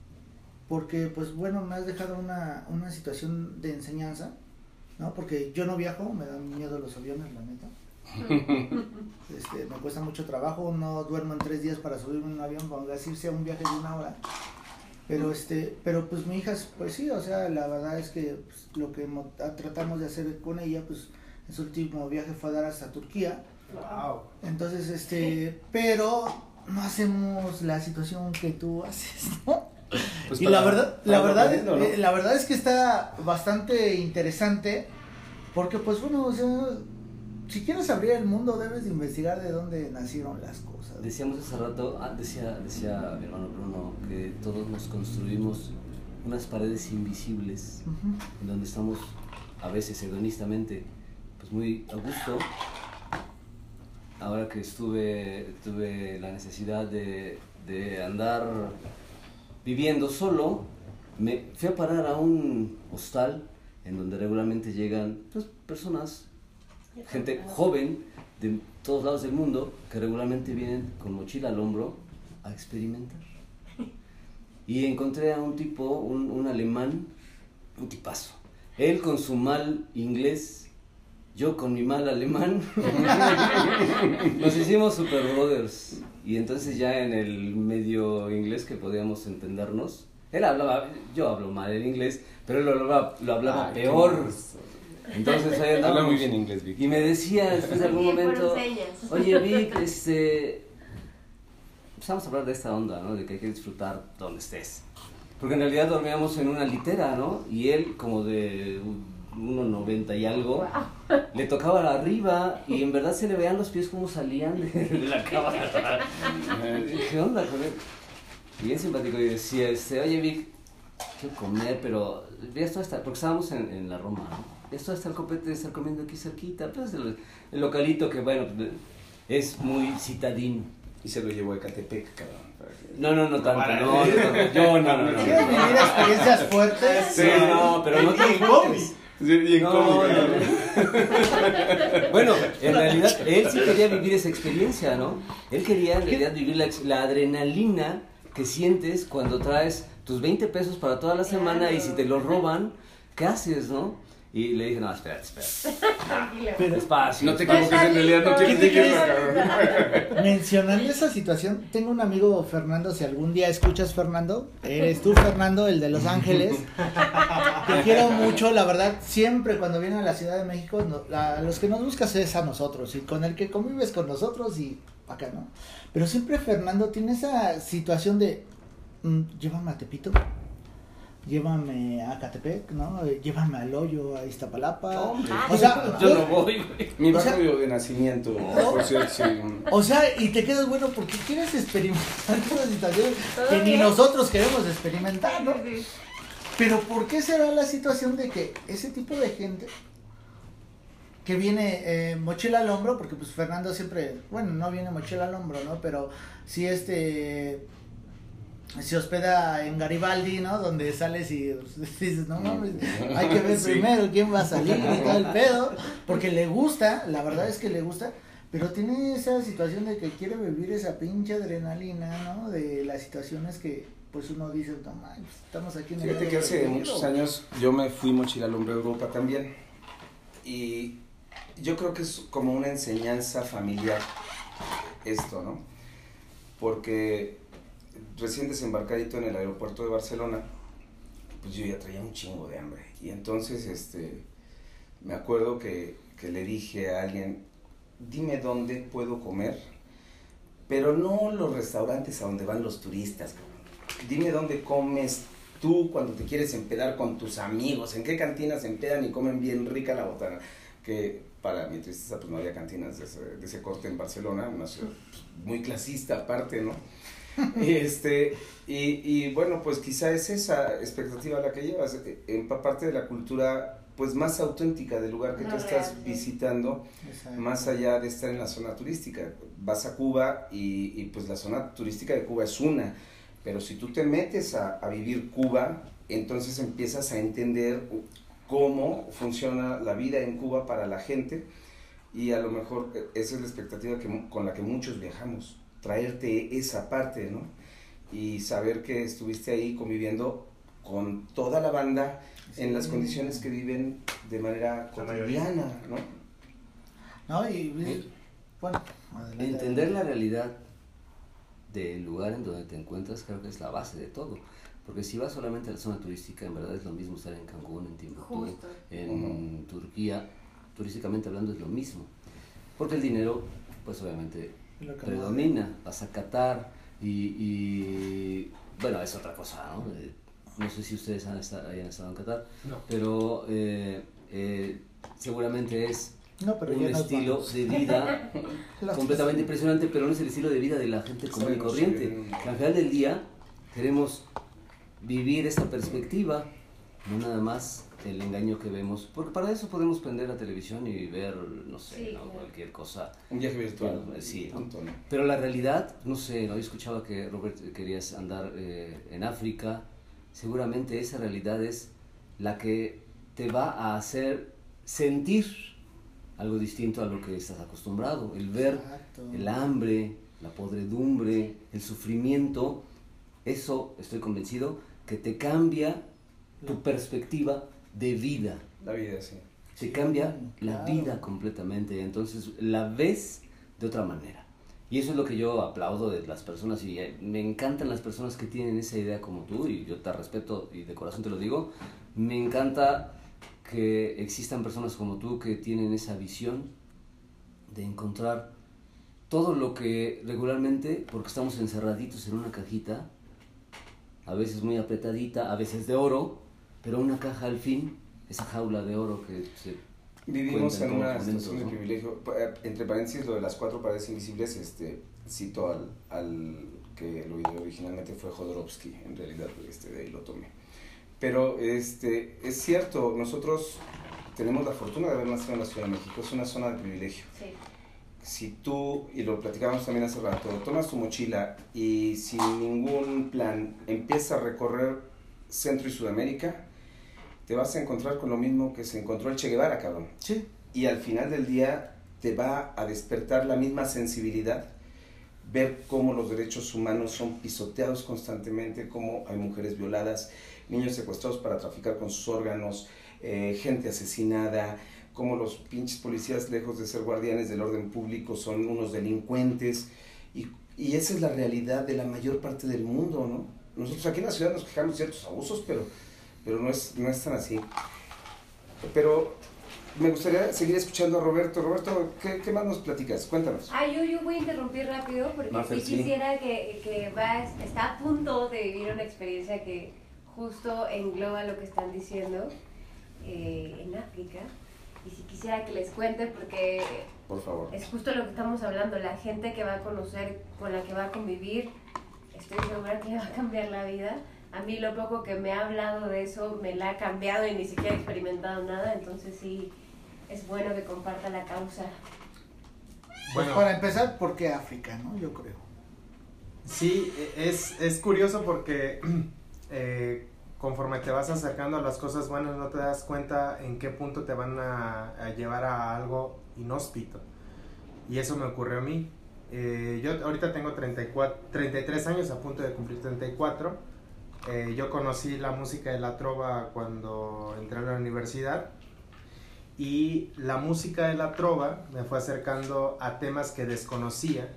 Porque pues bueno, me has dejado una, una situación de enseñanza, ¿no? Porque yo no viajo, me dan miedo los aviones, la neta. Este, me cuesta mucho trabajo, no duermo en tres días para subirme en un avión, con así sea un viaje de una hora. Pero este, pero pues mi hija, pues sí, o sea, la verdad es que pues, lo que mo- a- tratamos de hacer con ella, pues en su último viaje fue a dar hasta Turquía. Wow. Entonces, este, pero no hacemos la situación que tú haces, ¿no? Pues y para- la verdad, la verdad, ¿no? eh, la verdad es que está bastante interesante, porque pues bueno, o sea, si quieres abrir el mundo debes de investigar de dónde nacieron las cosas. Decíamos hace rato, ah, decía, decía mi hermano Bruno, que todos nos construimos unas paredes invisibles en donde estamos a veces hedonistamente pues muy a gusto. Ahora que estuve, tuve la necesidad de, de andar viviendo solo, me fui a parar a un hostal en donde regularmente llegan pues, personas gente joven de todos lados del mundo que regularmente vienen con mochila al hombro a experimentar. Y encontré a un tipo, un, un alemán, un tipazo. Él con su mal inglés, yo con mi mal alemán. Nos hicimos super brothers. Y entonces ya en el medio inglés que podíamos entendernos, él hablaba, yo hablo mal el inglés, pero él lo hablaba, lo hablaba Ay, qué peor. Entonces ahí Habla andábamos. muy bien inglés, Vicky. Y me decía después de algún momento, oye Vic, este, empezamos a hablar de esta onda, ¿no? De que hay que disfrutar donde estés. Porque en realidad dormíamos en una litera, ¿no? Y él como de 1,90 y algo, le tocaba arriba y en verdad se le veían los pies como salían de, la cama. ¿Qué onda con él? Y bien simpático y decía, este, oye Vic, quiero comer, pero ya esto está, porque estábamos en, en la Roma, ¿no? Esto está el copete de estar comiendo aquí cerquita, pues el, el localito que, bueno, es muy citadino. Y se lo llevó a Ecatepec, cabrón. No, no, no tanto, no, no, yo no, no, no. ¿Quieres vivir experiencias fuertes? Sí, no, pero no. Sí, bien No, cómico, no, ¿no? no. Bueno, en realidad él sí quería vivir esa experiencia, ¿no? Él quería en realidad vivir la adrenalina que sientes cuando traes tus 20 pesos para toda la semana y si te los roban, ¿qué haces, no? Y le dije, no, espérate, espérate. Despacio. No te equivoques en realidad, no quieres ¿Qué decir crees? mencionando esa situación, tengo un amigo Fernando, si algún día escuchas Fernando, eres tú Fernando, el de Los Ángeles. Te quiero mucho, la verdad, siempre cuando viene a la Ciudad de México, no- la- los que nos buscas es a nosotros y con el que convives con nosotros y acá, ¿no? Pero siempre Fernando tiene esa situación de, mm, llévame a Tepito. Llévame a Catepec, ¿no? Llévame al hoyo, a Iztapalapa. Hombre. o sea, Yo no voy, güey. Mi O sea- barrio de nacimiento, por cierto, sí. O sea, y te quedas bueno porque quieres experimentar una situación que ni nosotros queremos experimentar, ¿no? Pero ¿por qué se da la situación de que ese tipo de gente que viene eh, mochila al hombro, porque pues Fernando siempre, bueno, no viene mochila al hombro, ¿no? Pero sí este se hospeda en Garibaldi, ¿no? Donde sales y dices, no mames, hay que ver Sí. primero quién va a salir y todo el pedo, porque le gusta, la verdad es que le gusta, pero tiene esa situación de que quiere vivir esa pinche adrenalina, ¿no? De las situaciones que pues uno dice, no mames, estamos aquí en el Fíjate que hace peligro". muchos años yo me fui mochila al hombre Europa también. Y yo creo que es como una enseñanza familiar esto, ¿no? Porque recién desembarcadito en el aeropuerto de Barcelona, pues yo ya traía un chingo de hambre. Y entonces, este, me acuerdo que, que le dije a alguien, dime dónde puedo comer, pero no los restaurantes a donde van los turistas. Dime dónde comes tú cuando te quieres empedar con tus amigos, en qué cantinas se empedan y comen bien rica la botana. Que para mi tristeza, pues no había cantinas de ese, de ese corte en Barcelona, una ciudad pues, muy clasista aparte, ¿no? Y, este, y, y bueno, pues quizá es esa expectativa la que llevas, eh, empaparte de la cultura pues más auténtica del lugar que No, tú estás sí. visitando Exacto. más allá de estar en la zona turística. Vas a Cuba y, y, pues la zona turística de Cuba es una, pero si tú te metes a, a vivir Cuba, entonces empiezas a entender cómo funciona la vida en Cuba para la gente y a lo mejor eh, esa es la expectativa que, con la que muchos viajamos, traerte esa parte, ¿no? Y saber que estuviste ahí conviviendo con toda la banda en las condiciones que viven de manera La mayoría. cotidiana, ¿no? ¿No? Y, bueno, adelante. Entender la realidad del lugar en donde te encuentras creo que es la base de todo. Porque si vas solamente a la zona turística, en verdad es lo mismo estar en Cancún, en Timbuktu, Justo. en Turquía, turísticamente hablando es lo mismo. Porque el dinero, pues obviamente predomina, vas a Qatar y, y, bueno, es otra cosa, ¿no? Eh, no sé si ustedes han estado, hayan estado en Qatar, No. pero eh, eh, seguramente es No, pero un estilo vamos. de vida completamente impresionante, pero no es el estilo de vida de la gente común y corriente. al final del día queremos vivir esta perspectiva, no nada más el engaño que vemos, porque para eso podemos prender la televisión y ver, no sé, Sí, ¿no? claro. cualquier cosa. Un viaje virtual. Claro, sí, ¿no? Pero la realidad, no sé, ¿no? Yo escuchaba que Robert eh, querías andar eh, en África, seguramente esa realidad es la que te va a hacer sentir algo distinto a lo que estás acostumbrado, el ver Exacto. el hambre, la podredumbre, el sufrimiento, eso estoy convencido que te cambia tu perspectiva de vida, La vida, sí. te cambia la claro. vida completamente, entonces la ves de otra manera. Y eso es lo que yo aplaudo de las personas y eh, me encantan las personas que tienen esa idea como tú y yo te respeto y de corazón te lo digo. Me encanta que existan personas como tú que tienen esa visión de encontrar todo lo que regularmente, porque estamos encerraditos en una cajita, a veces muy apretadita, a veces de oro, pero una caja al fin, esa jaula de oro que se Vivimos en una situación de ¿no? privilegio. Pa- eh, Entre paréntesis, lo de las cuatro paredes invisibles, este, cito al, al que lo ideó originalmente fue Jodorowsky, en realidad, este, de ahí lo tomé. Pero este, es cierto, nosotros tenemos la fortuna de haber nacido en la Ciudad de México, es una zona de privilegio. Sí. si tú, y lo platicábamos también hace rato, tomas tu mochila y sin ningún plan empiezas a recorrer Centro y Sudamérica, te vas a encontrar con lo mismo que se encontró el Che Guevara, cabrón. Sí. Y al final del día te va a despertar la misma sensibilidad, ver cómo los derechos humanos son pisoteados constantemente, cómo hay mujeres violadas, niños secuestrados para traficar con sus órganos, eh, gente asesinada, como los pinches policías, lejos de ser guardianes del orden público, son unos delincuentes. Y, y esa es la realidad de la mayor parte del mundo, ¿no? Nosotros aquí en la ciudad nos quejamos de ciertos abusos, pero, pero no, es, no es tan así. Pero me gustaría seguir escuchando a Roberto. Roberto, ¿qué, qué más nos platicas? Cuéntanos. Ah, yo, yo voy a interrumpir rápido porque sí. quisiera que, que va, está a punto de vivir una experiencia que justo engloba lo que están diciendo eh, en África. Y si quisiera que les cuente porque Por favor. es justo lo que estamos hablando, la gente que va a conocer, con la que va a convivir, estoy segura que le va a cambiar la vida. A mí lo poco que me ha hablado de eso me la ha cambiado y ni siquiera he experimentado nada, entonces sí es bueno que comparta la causa. Pues Bueno. para empezar, ¿por qué África, no? Yo creo. Sí, e- es, es curioso porque eh, conforme te vas acercando a las cosas buenas no te das cuenta en qué punto te van a, a llevar a algo inhóspito. Y eso me ocurrió a mí. Eh, yo ahorita tengo 34, 33 años, a punto de cumplir 34. Eh, yo conocí la música de la trova cuando entré a la universidad. Y la música de la trova me fue acercando a temas que desconocía.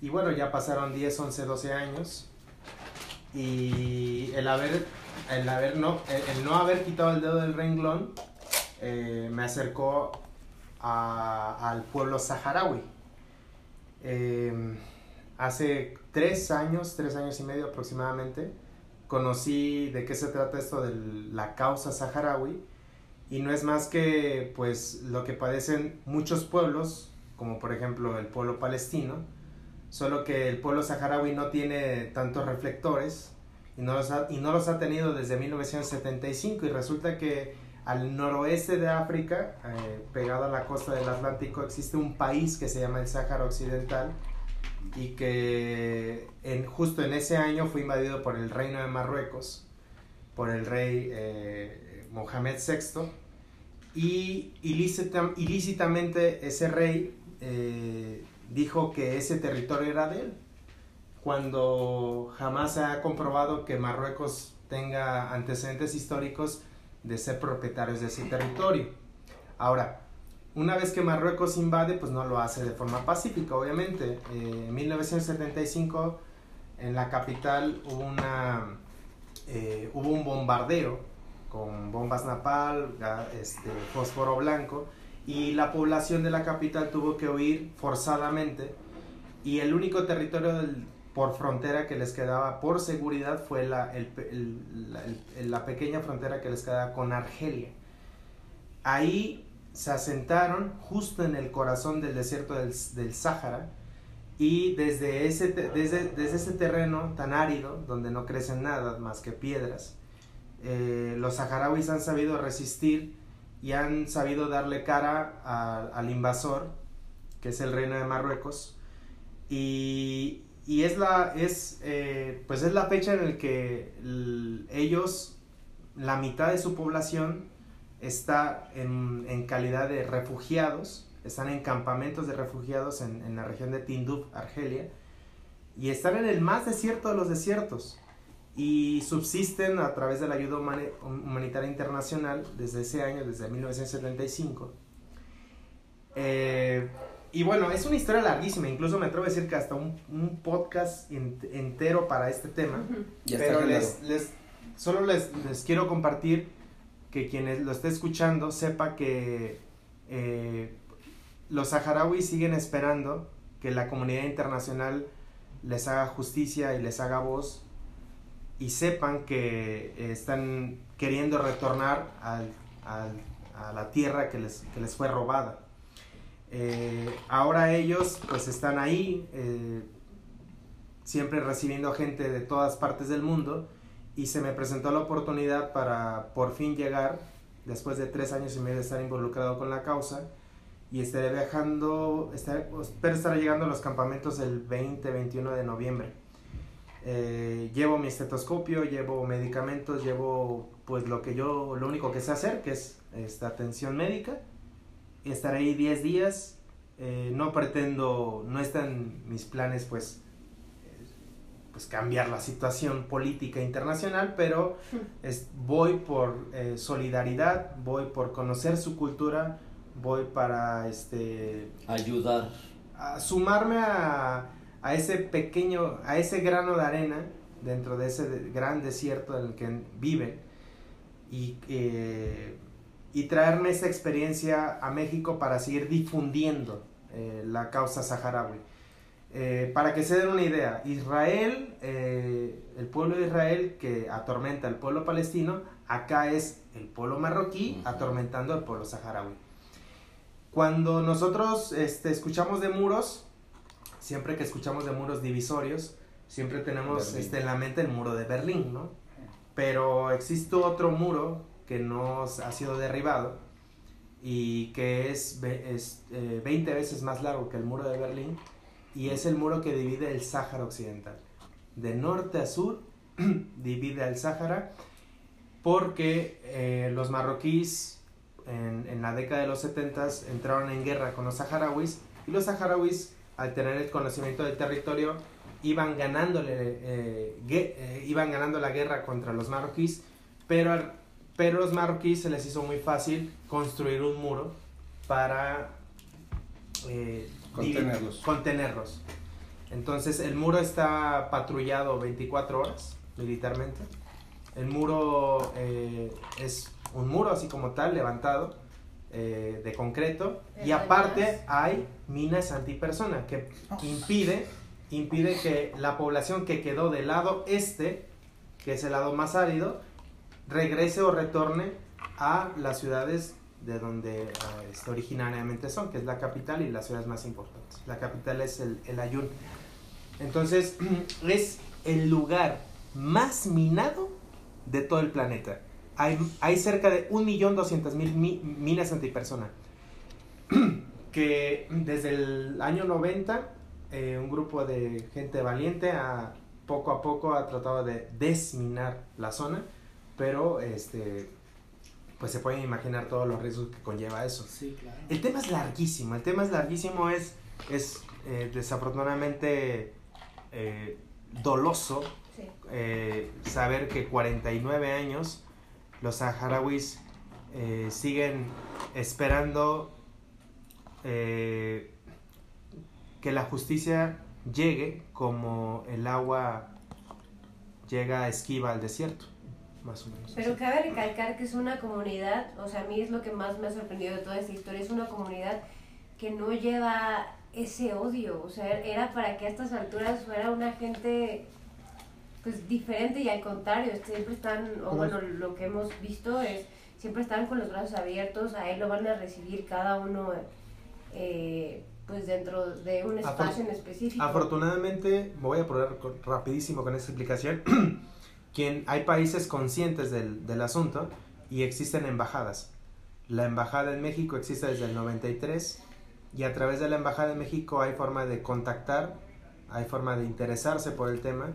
Y bueno, ya pasaron 10, 11, 12 años. Y el haber, el haber no, el, no haber quitado el dedo del renglón eh, me acercó al pueblo saharaui. Eh, hace tres años, tres años y medio aproximadamente, conocí de qué se trata esto de la causa saharaui. Y no es más que pues lo que padecen muchos pueblos, como por ejemplo el pueblo palestino, solo que el pueblo saharaui no tiene tantos reflectores y no los ha, y no los ha tenido desde 1975 y resulta que al noroeste de África, eh, pegado a la costa del Atlántico, existe un país que se llama el Sáhara Occidental y que en, justo en ese año fue invadido por el reino de Marruecos, por el rey eh, Mohamed VI y ilícita- ilícitamente ese rey eh, dijo que ese territorio era de él, cuando jamás se ha comprobado que Marruecos tenga antecedentes históricos de ser propietarios de ese territorio. Ahora, una vez que Marruecos invade, pues no lo hace de forma pacífica, obviamente. Eh, en 1975, en la capital hubo, una, eh, hubo un bombardeo con bombas napal, este, fósforo blanco, y la población de la capital tuvo que huir forzadamente y el único territorio del- por frontera que les quedaba por seguridad fue la, el el- la, el- la pequeña frontera que les quedaba con Argelia. Ahí se asentaron justo en el corazón del desierto del, del Sáhara y desde ese, desde, desde ese terreno tan árido, donde no crecen nada más que piedras, eh, los saharauis han sabido resistir y han sabido darle cara al invasor, que es el reino de Marruecos, y, y es la es eh, pues es la fecha en la que l- ellos la mitad de su población está en, en calidad de refugiados están en campamentos de refugiados en, en la región de Tinduf Argelia y están en el más desierto de los desiertos y subsisten a través de la ayuda humani- humanitaria internacional desde ese año, desde 1975. Eh, y bueno, es una historia larguísima, incluso me atrevo a decir que hasta un, un podcast ent- entero para este tema. Ya Pero les, les, solo les, les quiero compartir que quienes lo esté escuchando sepa que eh, los saharauis siguen esperando que la comunidad internacional les haga justicia y les haga voz y sepan que están queriendo retornar al- al- a la tierra que les, que les fue robada. Eh, ahora ellos pues están ahí, eh, siempre recibiendo gente de todas partes del mundo y se me presentó la oportunidad para por fin llegar, después de tres años y medio de estar involucrado con la causa, y estaré viajando, estaré- espero estar llegando a los campamentos el 20-21 de noviembre. Eh, llevo mi estetoscopio, llevo medicamentos, llevo pues lo que yo, lo único que sé hacer, que es esta atención médica. Estaré ahí 10 días. Eh, no pretendo, no están mis planes pues, pues, cambiar la situación política internacional, pero es, voy por eh, solidaridad, voy por conocer su cultura, voy para este ayudar a sumarme a, a ese pequeño, a ese grano de arena dentro de ese gran desierto en el que vive y, eh, y traerme esa experiencia a México para seguir difundiendo eh, la causa saharaui. Eh, para que se den una idea, Israel, el pueblo de Israel que atormenta al pueblo palestino, acá es el pueblo marroquí atormentando al pueblo saharaui. Cuando nosotros este, escuchamos de muros, siempre que escuchamos de muros divisorios, siempre tenemos este, en la mente el muro de Berlín, ¿no? Pero existe otro muro que no ha sido derribado y que es, es 20 eh, veces más largo que el muro de Berlín y es el muro que divide el Sáhara Occidental. De norte a sur divide el Sáhara porque eh, los marroquíes en, en, la década de los 70 entraron en guerra con los saharauis y los saharauis al tener el conocimiento del territorio iban ganándole, eh, eh, iban ganando la guerra contra los marroquíes, pero, pero los marroquíes se les hizo muy fácil construir un muro para eh, contenerlos. contenerlos. Entonces el muro está patrullado 24 horas militarmente. El muro es un muro así como tal, levantado, de concreto. Y aparte hay minas antipersona que impide impide que la población que quedó del lado este, que es el lado más árido, regrese o retorne a las ciudades de donde uh, originariamente son, que es la capital y las ciudades más importantes. La capital es el, el Ayun. Entonces, es el lugar más minado de todo el planeta. Hay, hay cerca de 1.200.000 minas antipersona. Que desde el año 90 eh, un grupo de gente valiente a, poco a poco ha tratado de desminar la zona, pero este pues se pueden imaginar todos los riesgos que conlleva eso. El tema es larguísimo, el tema es larguísimo, es, es eh, desafortunadamente eh, doloso saber que 49 años los saharauis siguen esperando que la justicia llegue como el agua llega esquiva al desierto, más o menos. Pero cabe recalcar que es una comunidad, o sea, a mí es lo que más me ha sorprendido de toda esta historia, es una comunidad que no lleva ese odio, o sea, era para que a estas alturas fuera una gente pues diferente y al contrario, siempre están, o bueno, lo que hemos visto es, siempre están con los brazos abiertos, a él lo van a recibir cada uno eh, pues dentro de un espacio en específico. Afortunadamente, me voy a poner rapidísimo con esta explicación, quien hay países conscientes del, del asunto y existen embajadas. La embajada en México existe desde el 93 y a través de la embajada en México hay forma de contactar, hay forma de interesarse por el tema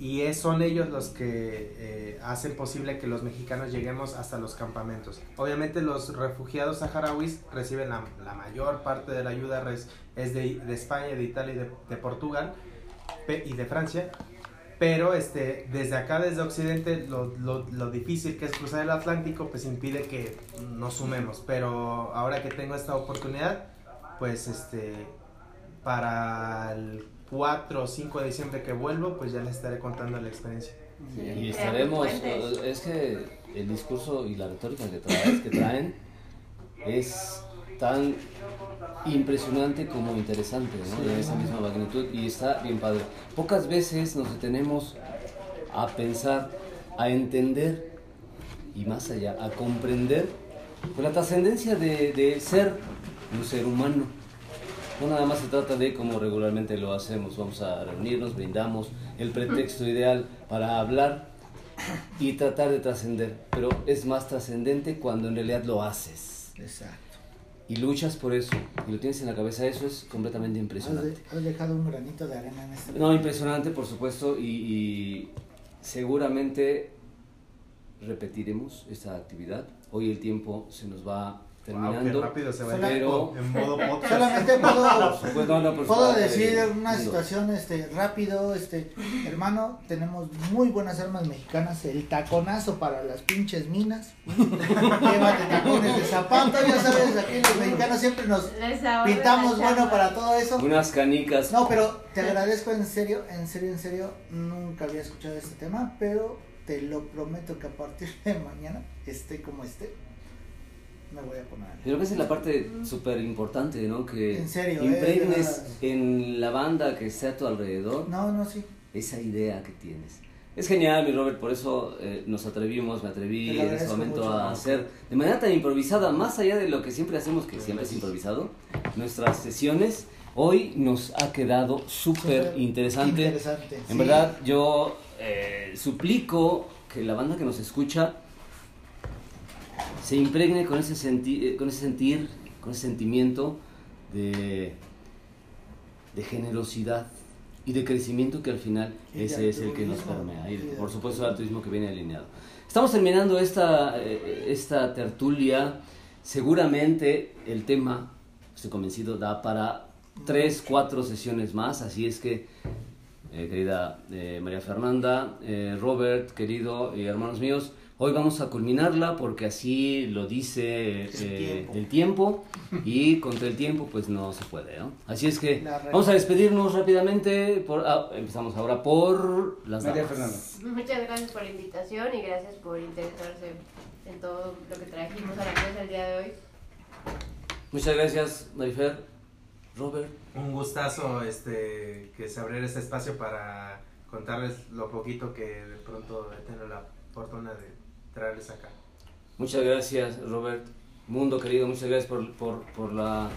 y es, son ellos los que eh, hacen posible que los mexicanos lleguemos hasta los campamentos. Obviamente los refugiados saharauis reciben la, la mayor parte de la ayuda es de, de España, de Italia y de, de, Portugal y de Francia, pero este, desde acá, desde Occidente, lo, lo, lo, difícil que es cruzar el Atlántico, pues impide que nos sumemos, pero ahora que tengo esta oportunidad, pues este, para el 4 o 5 de diciembre que vuelvo, pues ya les estaré contando la experiencia. y estaremos, es que el discurso y la retórica que, traes, que traen es tan impresionante como interesante, ¿no? de esa misma magnitud y está bien padre. Pocas veces nos detenemos a pensar, a entender y más allá, a comprender la trascendencia de, de ser un ser humano no nada más se trata de como regularmente lo hacemos, vamos a reunirnos, brindamos el pretexto ideal para hablar y tratar de trascender, pero es más trascendente cuando en realidad lo haces. Exacto. Y luchas por eso, y lo tienes en la cabeza, eso es completamente impresionante. Has dejado un granito de arena en este No, impresionante, por supuesto, y, y seguramente repetiremos esta actividad. Hoy el tiempo se nos va terminando. rápido se va Sola- pero en modo podcast. Solamente puedo, pues no, no, por puedo favor, decir eh, una situación este rápido, este hermano, tenemos muy buenas armas mexicanas, el taconazo para las pinches minas. Llévate tacones de zapato, ya sabes, aquí los mexicanos siempre nos pintamos bueno para todo eso. Unas canicas. No, pero te agradezco en serio, en serio, en serio, nunca había escuchado este tema, pero te lo prometo que a partir de mañana, esté como esté, me voy a poner. Creo que esa es la parte súper importante, ¿no? Que En serio, eh, impregnes verdad. en la banda que esté a tu alrededor No, no, sí. esa idea que tienes. Es genial, mi Robert, por eso eh, nos atrevimos, me atreví en ese momento mucho. a hacer de manera tan improvisada, más allá de lo que siempre hacemos, que siempre es improvisado, nuestras sesiones, hoy nos ha quedado súper Súper interesante. Interesante. En sí. verdad, yo eh, suplico que la banda que nos escucha se impregne con ese, senti- eh, con ese sentir, con ese sentimiento de, de generosidad y de crecimiento que al final ese es el que nos permea. Y por supuesto el altruismo que viene alineado. Estamos terminando esta, eh, esta tertulia. Seguramente el tema, estoy convencido, da para tres, cuatro sesiones más. Así es que eh, querida eh, María Fernanda, eh, Robert, querido y hermanos míos, hoy vamos a culminarla porque así lo dice El eh, tiempo. el tiempo y contra el tiempo pues no se puede, ¿no? Así es que vamos a despedirnos rápidamente, por, ah, empezamos ahora por las María. Fernanda. Muchas gracias por la invitación y gracias por interesarse en todo lo que trajimos a la mesa el día de hoy. Muchas gracias, Marifer. Robert. Un gustazo este, que se abriera este espacio para contarles lo poquito que de pronto he tenido la fortuna de traerles acá. Muchas gracias, Robert. Mundo querido, muchas gracias por, por, por la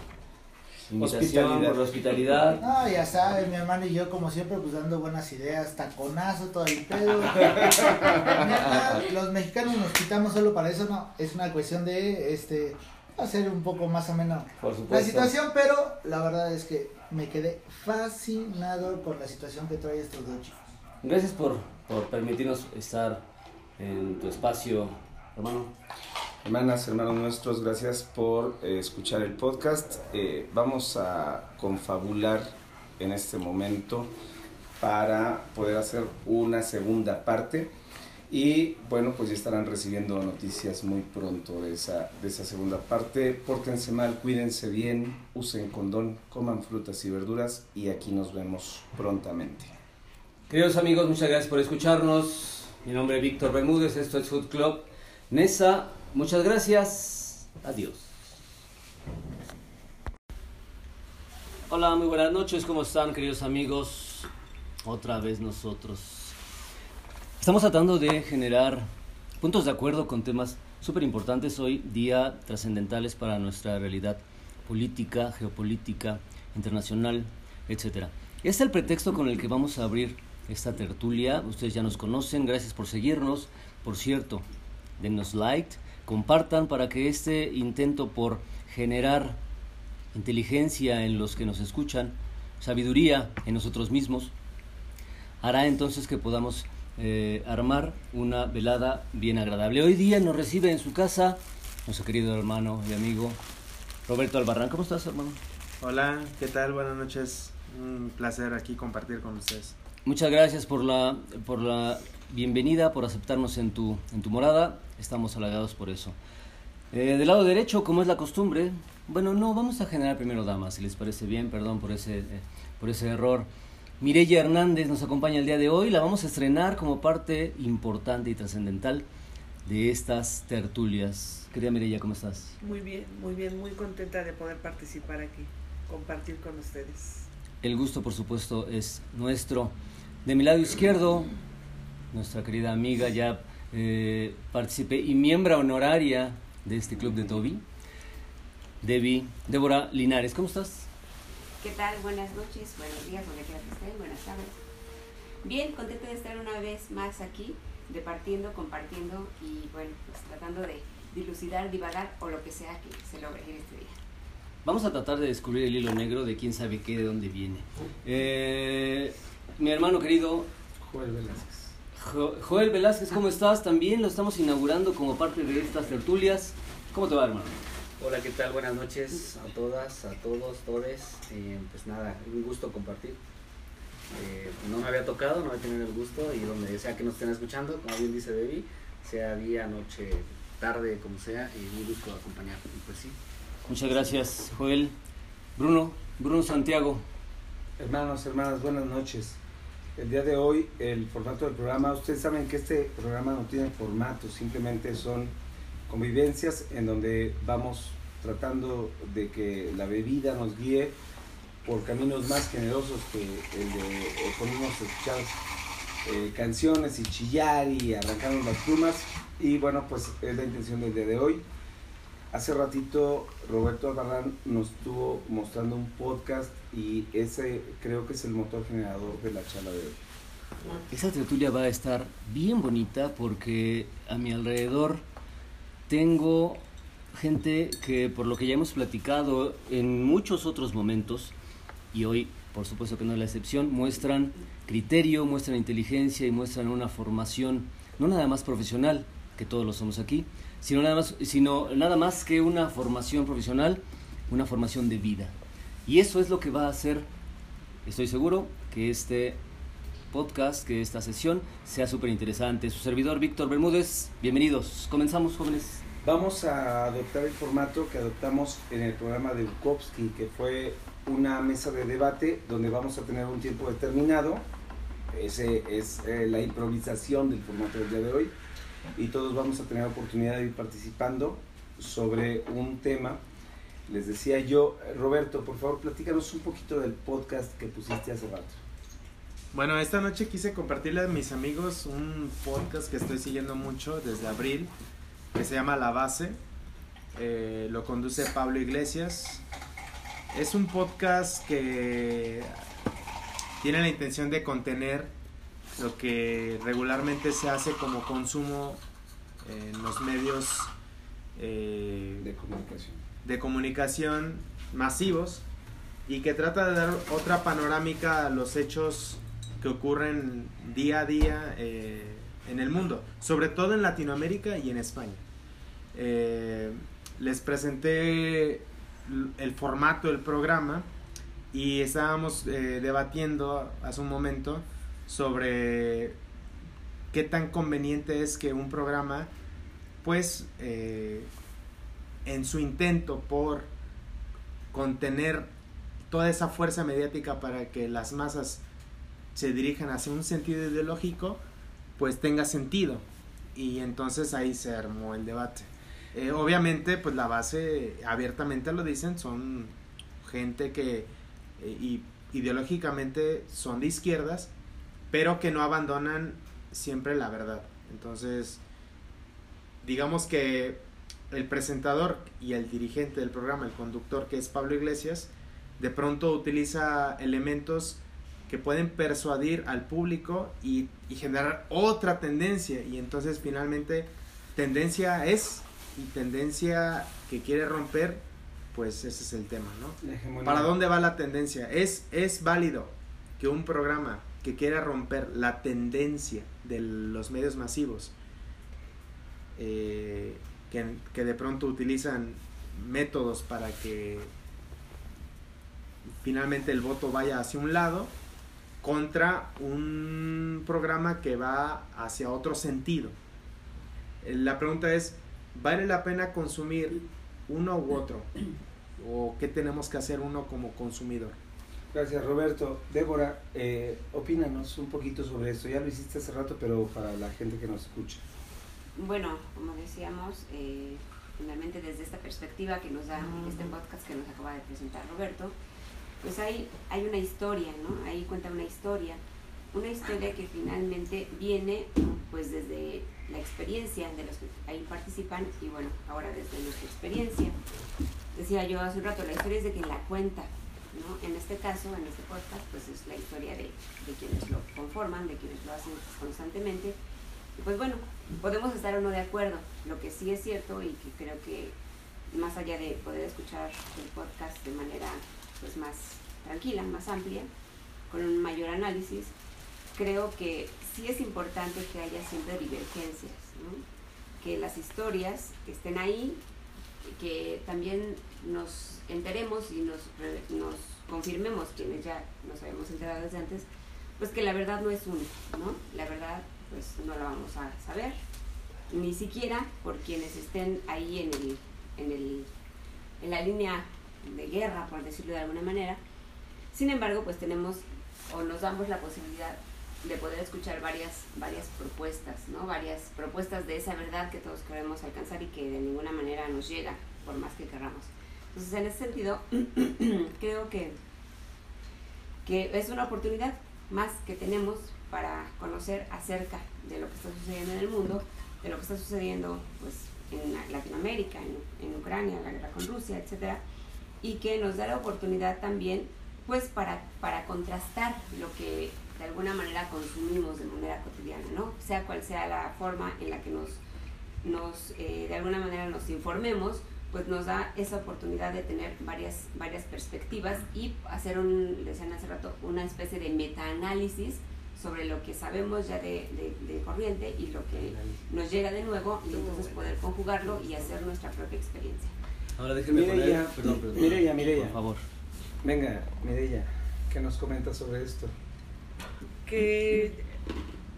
invitación, Hospitalidad. por la hospitalidad. No, ya sabes, mi hermano y yo, como siempre, pues dando buenas ideas, taconazo, todo el pedo. Los mexicanos nos quitamos solo para eso, no. Es una cuestión de este hacer un poco más o menos Por la situación, pero la verdad es que me quedé fascinado con la situación que trae estos dos chicos. Gracias por, por permitirnos estar en tu espacio, hermano. Hermanas, hermanos nuestros, gracias por eh, escuchar el podcast. Eh, vamos a confabular en este momento para poder hacer una segunda parte. Y bueno, pues ya estarán recibiendo noticias muy pronto de esa, de esa segunda parte. Pórtense mal, cuídense bien, usen condón, coman frutas y verduras y aquí nos vemos prontamente. Queridos amigos, muchas gracias por escucharnos. Mi nombre es Víctor Bermúdez, esto es Food Club Nesa. Muchas gracias. Adiós. Hola, muy buenas noches. ¿Cómo están, queridos amigos? Otra vez nosotros. Estamos tratando de generar puntos de acuerdo con temas súper importantes hoy día, trascendentales para nuestra realidad política, geopolítica, internacional, etcétera. Este es el pretexto con el que vamos a abrir esta tertulia. Ustedes ya nos conocen, gracias por seguirnos. Por cierto, denos like, compartan para que este intento por generar inteligencia en los que nos escuchan, sabiduría en nosotros mismos, hará entonces que podamos eh, armar una velada bien agradable. Hoy día nos recibe en su casa nuestro querido hermano y amigo Roberto Albarrán. ¿Cómo estás, hermano? Hola, ¿qué tal? Buenas noches. Un placer aquí compartir con ustedes. Muchas gracias por la, por la bienvenida, por aceptarnos en tu, en tu morada. Estamos halagados por eso. Eh, del lado derecho, como es la costumbre, bueno, no, vamos a generar primero damas, si les parece bien, perdón por ese, eh, por ese error. Mireya Hernández nos acompaña el día de hoy, la vamos a estrenar como parte importante y trascendental de estas tertulias. Querida Mireya, ¿cómo estás? Muy bien, muy bien, muy contenta de poder participar aquí, compartir con ustedes. El gusto, por supuesto, es nuestro. De mi lado izquierdo, nuestra querida amiga, ya eh, participé y miembro honoraria de este club de Toby, Debbie, Débora Linares. ¿Cómo estás? ¿Qué tal? Buenas noches, buenos días, donde quiera que estén, buenas tardes. Bien, contenta de estar una vez más aquí, departiendo, compartiendo y bueno, pues tratando de dilucidar, divagar o lo que sea que se logre en este día. Vamos a tratar de descubrir el hilo negro de quién sabe qué, de dónde viene. Eh, mi hermano querido Joel Velázquez. Jo- Joel Velázquez, ¿cómo estás? También lo estamos inaugurando como parte de estas tertulias. ¿Cómo te va, hermano? Hola, ¿qué tal? Buenas noches a todas, a todos, todes. Eh, pues nada, un gusto compartir. Eh, no me había tocado, no había tenido el gusto y donde sea que nos estén escuchando, como bien dice Baby, sea día, noche, tarde, como sea, y un gusto acompañar. Y pues sí. Muchas gracias, Joel. Bruno, Bruno Santiago. Hermanos, hermanas, buenas noches. El día de hoy, el formato del programa, ustedes saben que este programa no tiene formato, simplemente son convivencias en donde vamos tratando de que la bebida nos guíe por caminos más generosos que el de eh, ponernos a escuchar eh, canciones y chillar y arrancarnos las plumas. Y bueno, pues es la intención del día de hoy. Hace ratito Roberto Albarrán nos estuvo mostrando un podcast y ese creo que es el motor generador de la charla de hoy. Esa tertulia va a estar bien bonita porque a mi alrededor tengo gente que por lo que ya hemos platicado en muchos otros momentos y hoy por supuesto que no es la excepción, muestran criterio, muestran inteligencia y muestran una formación no nada más profesional, que todos lo somos aquí, sino nada más, sino nada más que una formación profesional, una formación de vida. Y eso es lo que va a hacer, estoy seguro, que este podcast, que esta sesión sea súper interesante. Su servidor Víctor Bermúdez, bienvenidos. Comenzamos, jóvenes. Vamos a adoptar el formato que adoptamos en el programa de Bukowski, que fue una mesa de debate donde vamos a tener un tiempo determinado. Ese es eh, la improvisación del formato del día de hoy y todos vamos a tener oportunidad de ir participando sobre un tema. Les decía yo, Roberto, por favor, platícanos un poquito del podcast que pusiste hace rato. Bueno, esta noche quise compartirle a mis amigos un podcast que estoy siguiendo mucho desde abril, que se llama La Base. Eh, lo conduce Pablo Iglesias. Es un podcast que tiene la intención de contener lo que regularmente se hace como consumo en los medios eh, De comunicación. de comunicación masivos y que trata de dar otra panorámica a los hechos que ocurren día a día eh, en el mundo, sobre todo en Latinoamérica y en España. Eh, les presenté el formato del programa y estábamos eh, debatiendo hace un momento sobre qué tan conveniente es que un programa, pues, eh, en su intento por contener toda esa fuerza mediática para que las masas se dirijan hacia un sentido ideológico, pues tenga sentido. Y entonces ahí se armó el debate. Eh, obviamente, pues la base, abiertamente lo dicen, son gente que eh, y, ideológicamente son de izquierdas, pero que no abandonan siempre la verdad. Entonces, digamos que el presentador y el dirigente del programa, el conductor, que es Pablo Iglesias, de pronto utiliza elementos que pueden persuadir al público y, y generar otra tendencia. Y entonces finalmente tendencia es y tendencia que quiere romper, pues ese es el tema, ¿no? ¿Para dónde va la tendencia? ¿Es, es válido que un programa que quiera romper la tendencia de los medios masivos, eh, que, que de pronto utilizan métodos para que finalmente el voto vaya hacia un lado, contra un programa que va hacia otro sentido? Eh, La pregunta es, ¿vale la pena consumir uno u otro? ¿O qué tenemos que hacer uno como consumidor? Gracias, Roberto. Débora, eh, opínanos un poquito sobre esto. Ya lo hiciste hace rato, pero para la gente que nos escucha. Bueno, como decíamos, eh, finalmente desde esta perspectiva que nos da este podcast que nos acaba de presentar Roberto, pues hay, hay una historia, ¿no? Ahí cuenta una historia, una historia que finalmente viene pues desde la experiencia de los que ahí participan y bueno, ahora desde nuestra experiencia. Decía yo hace un rato, la historia es de quien la cuenta, ¿no? En este caso, en este podcast, pues es la historia de, de quienes lo conforman, de quienes lo hacen constantemente. Y pues bueno, podemos estar o no de acuerdo. Lo que sí es cierto y que creo que más allá de poder escuchar el podcast de manera pues más tranquila, más amplia, con un mayor análisis, creo que sí es importante que haya siempre divergencias, que las historias estén ahí, que también nos enteremos y nos, nos confirmemos, quienes ya nos habíamos enterado desde antes, pues que la verdad no es única, ¿no? La verdad pues no la vamos a saber, ni siquiera por quienes estén ahí en, el, en, el, en la línea de guerra, por decirlo de alguna manera. Sin embargo, pues tenemos o nos damos la posibilidad de poder escuchar varias, varias propuestas, ¿no? Varias propuestas de esa verdad que todos queremos alcanzar y que de ninguna manera nos llega, por más que querramos. Entonces, en ese sentido, creo que, que es una oportunidad más que tenemos para conocer acerca de lo que está sucediendo en el mundo, de lo que está sucediendo pues, en la- Latinoamérica, en, en Ucrania, la guerra con Rusia, etcétera, y que nos da la oportunidad también pues para, para contrastar lo que de alguna manera consumimos de manera cotidiana, ¿no? Sea cual sea la forma en la que nos, nos eh, de alguna manera nos informemos, pues nos da esa oportunidad de tener varias, varias perspectivas y hacer un, le decían hace rato, una especie de metaanálisis sobre lo que sabemos ya de, de- de corriente y lo que nos llega de nuevo y entonces poder conjugarlo y hacer nuestra propia experiencia. Ahora déjenme Mireya, poner... Perdón, perdón. Mireya, Mireya. Por favor. Venga, Mireya, ¿qué nos comentas sobre esto? que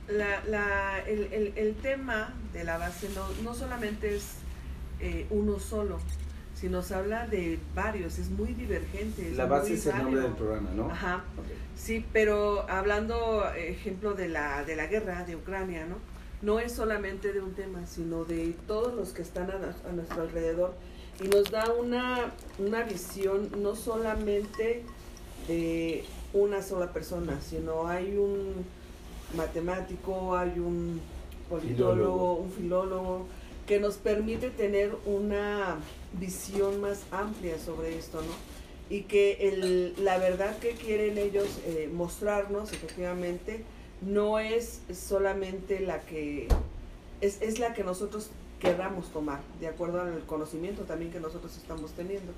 la, la- el, el- el tema de la base no, no solamente es eh, uno solo, sino se habla de varios, es muy divergente. La base es el nombre del programa, ¿no? Ajá. Sí, pero hablando, ejemplo, de la, de la guerra de Ucrania, ¿no? No es solamente de un tema, sino de todos los que están a, nos- a nuestro alrededor. Y nos da una, una visión no solamente de una sola persona, sino hay un matemático, hay un politólogo, Filólogo. un filólogo, que nos permite tener una visión más amplia sobre esto, ¿no? y que el, la verdad que quieren ellos eh, mostrarnos efectivamente no es solamente la que es, es la que nosotros querramos tomar de acuerdo al conocimiento también que nosotros estamos teniendo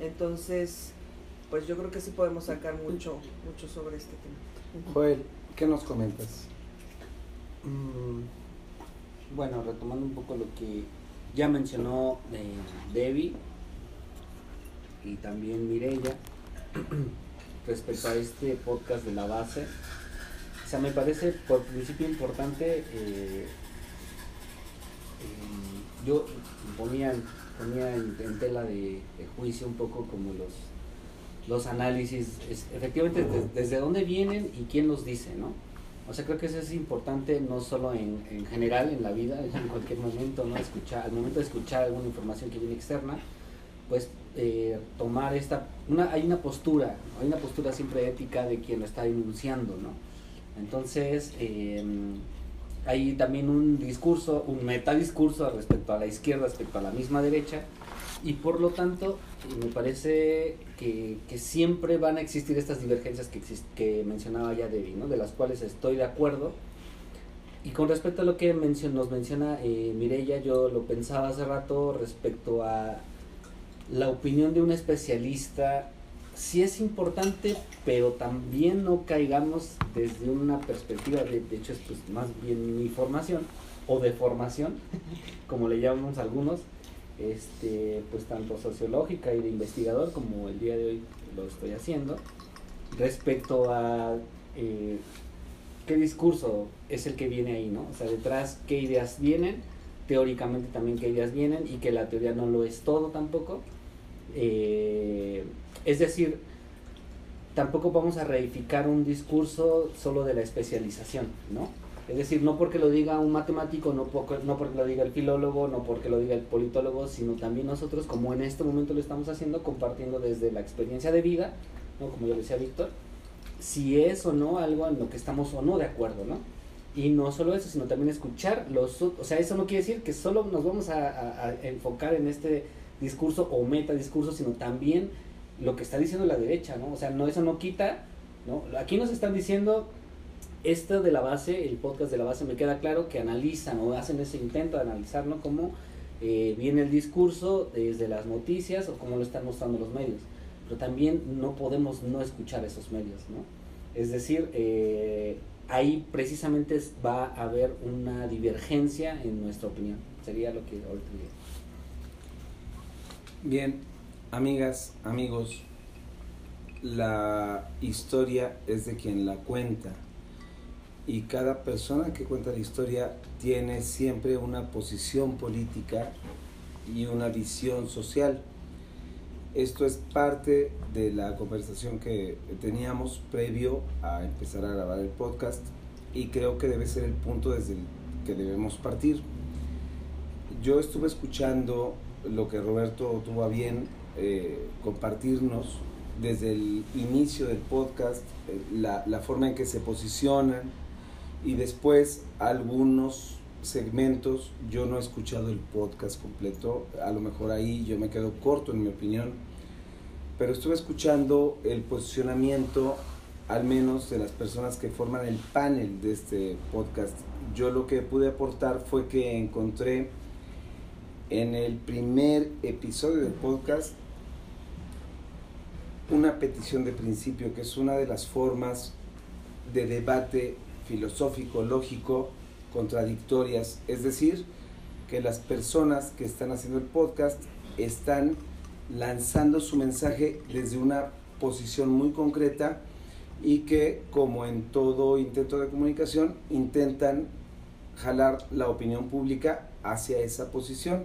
entonces pues yo creo que sí podemos sacar mucho mucho sobre este tema Joel, ¿qué nos comentas? Mm, Bueno, retomando un poco lo que ya mencionó eh, Debbie y también Mireya respecto a este podcast de la base. O sea, me parece por principio importante, eh, eh, yo ponía, ponía en, tela de, juicio un poco como los, los análisis, efectivamente des- desde dónde vienen y quién los dice, ¿no? O sea, creo que eso es importante no solo en, en general en la vida, en cualquier momento, ¿no? Escuchar, al momento de escuchar alguna información que viene externa, pues eh, tomar esta, una, hay una postura, hay una postura siempre ética de quien lo está denunciando, ¿no? Entonces, eh, hay también un discurso, un metadiscurso respecto a la izquierda, respecto a la misma derecha, y por lo tanto, me parece que, siempre van a existir estas divergencias que, exist- que mencionaba ya Debbie, ¿no? de las cuales estoy de acuerdo. Y con respecto a lo que mencio- nos menciona eh, Mireya, yo lo pensaba hace rato respecto a la opinión de un especialista. Sí es importante, pero también no caigamos desde una perspectiva, de, de hecho es más bien mi formación, o de formación, como le llamamos algunos, este, pues tanto sociológica y de investigador como el día de hoy lo estoy haciendo, respecto a eh, qué discurso es el que viene ahí, ¿no? O sea, detrás qué ideas vienen, teóricamente también qué ideas vienen y que la teoría no lo es todo tampoco. Eh, es decir, tampoco vamos a reificar un discurso solo de la especialización, ¿no? Es decir, no porque lo diga un matemático, no porque, no porque lo diga el filólogo, no porque lo diga el politólogo, sino también nosotros, como en este momento lo estamos haciendo, compartiendo desde la experiencia de vida, ¿no? como yo decía Víctor, si es o no algo en lo que estamos o no de acuerdo, ¿no? Y no solo eso, sino también escuchar los... O sea, eso no quiere decir que solo nos vamos a enfocar en este discurso o metadiscurso, sino también lo que está diciendo la derecha, ¿no? O sea, no, eso no quita, ¿no? Aquí nos están diciendo esto de la base, el podcast de la base, me queda claro que analizan o hacen ese intento de analizar, ¿no? Cómo eh, viene el discurso desde las noticias o cómo lo están mostrando los medios. Pero también no podemos no escuchar esos medios, ¿no? Es decir, eh, ahí precisamente va a haber una divergencia en nuestra opinión. Sería lo que ahorita diría. Bien, amigas, amigos, la historia es de quien la cuenta y cada persona que cuenta la historia tiene siempre una posición política y una visión social. Esto es parte de la conversación que teníamos previo a empezar a grabar el podcast y creo que debe ser el punto desde el que debemos partir. Yo estuve escuchando lo que Roberto tuvo a bien eh, compartirnos desde el inicio del podcast, eh, la, la forma en que se posicionan y después algunos segmentos. Yo no he escuchado el podcast completo, a lo mejor ahí yo me quedo corto en mi opinión, pero estuve escuchando el posicionamiento al menos de las personas que forman el panel de este podcast. Yo lo que pude aportar fue que encontré en el primer episodio del podcast una petición de principio, que es una de las formas de debate filosófico, lógico, contradictorias. Es decir, que las personas que están haciendo el podcast están lanzando su mensaje desde una posición muy concreta y que, como en todo intento de comunicación, intentan jalar la opinión pública hacia esa posición.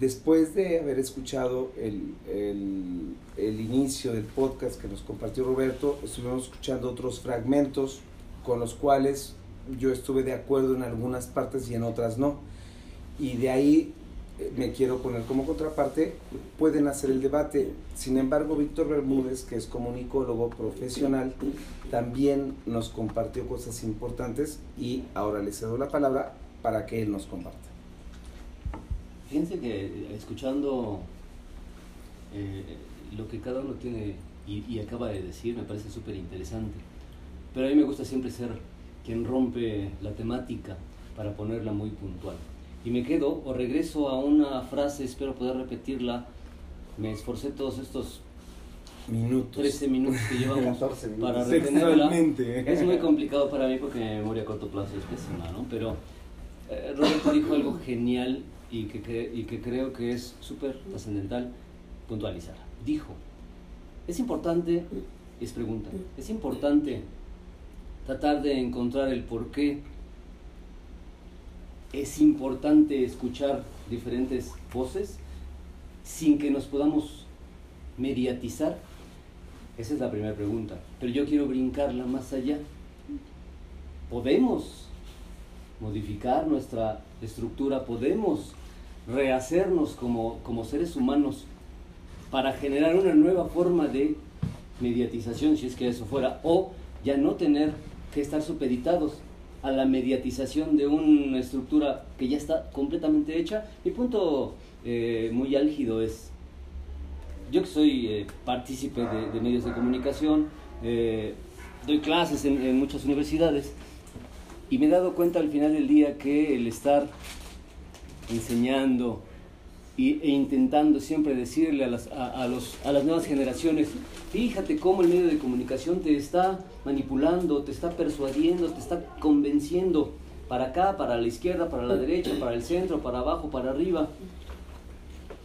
Después de haber escuchado el, el, el, inicio del podcast que nos compartió Roberto, estuvimos escuchando otros fragmentos con los cuales yo estuve de acuerdo en algunas partes y en otras no. Y de ahí eh, me quiero poner como contraparte, pueden hacer el debate. Sin embargo, Víctor Bermúdez, que es comunicólogo profesional, también nos compartió cosas importantes y ahora le cedo la palabra para que él nos comparta. Fíjense que escuchando eh, lo que cada uno tiene y, y acaba de decir me parece súper interesante. Pero a mí me gusta siempre ser quien rompe la temática para ponerla muy puntual. Y me quedo o regreso a una frase, espero poder repetirla. Me esforcé todos estos minutos. 13 minutos que llevamos 14 minutos. para retenerla. Es muy complicado para mí porque mi memoria a corto plazo es pésima, ¿no? Pero eh, Roberto dijo algo genial y que, y que creo que es súper trascendental puntualizar. Dijo, es importante, es pregunta, es importante tratar de encontrar el por qué es importante escuchar diferentes voces sin que nos podamos mediatizar. Esa es la primera pregunta. Pero yo quiero brincarla más allá. ¿Podemos modificar nuestra estructura? ¿Podemos rehacernos como, como seres humanos para generar una nueva forma de mediatización, si es que eso fuera, o ya no tener que estar supeditados a la mediatización de una estructura que ya está completamente hecha. Mi punto eh, muy álgido es, yo que soy eh, partícipe de, medios de comunicación, eh, doy clases en, en, muchas universidades y me he dado cuenta al final del día que el estar enseñando y, e intentando siempre decirle a las, a, a, los, a las nuevas generaciones, fíjate cómo el medio de comunicación te está manipulando, te está persuadiendo, te está convenciendo para acá, para la izquierda, para la derecha, para el centro, para abajo, para arriba.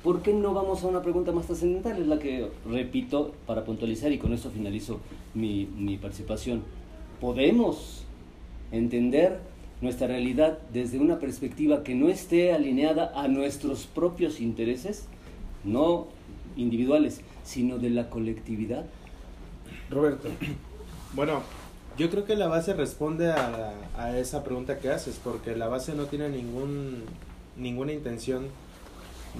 ¿Por qué no vamos a una pregunta más trascendental? Es la que repito para puntualizar y con eso finalizo mi, mi participación. ¿Podemos entender nuestra realidad desde una perspectiva que no esté alineada a nuestros propios intereses, no individuales, sino de la colectividad? Roberto. Bueno, yo creo que la base responde a, a, esa pregunta que haces, porque la base no tiene ningún, ninguna intención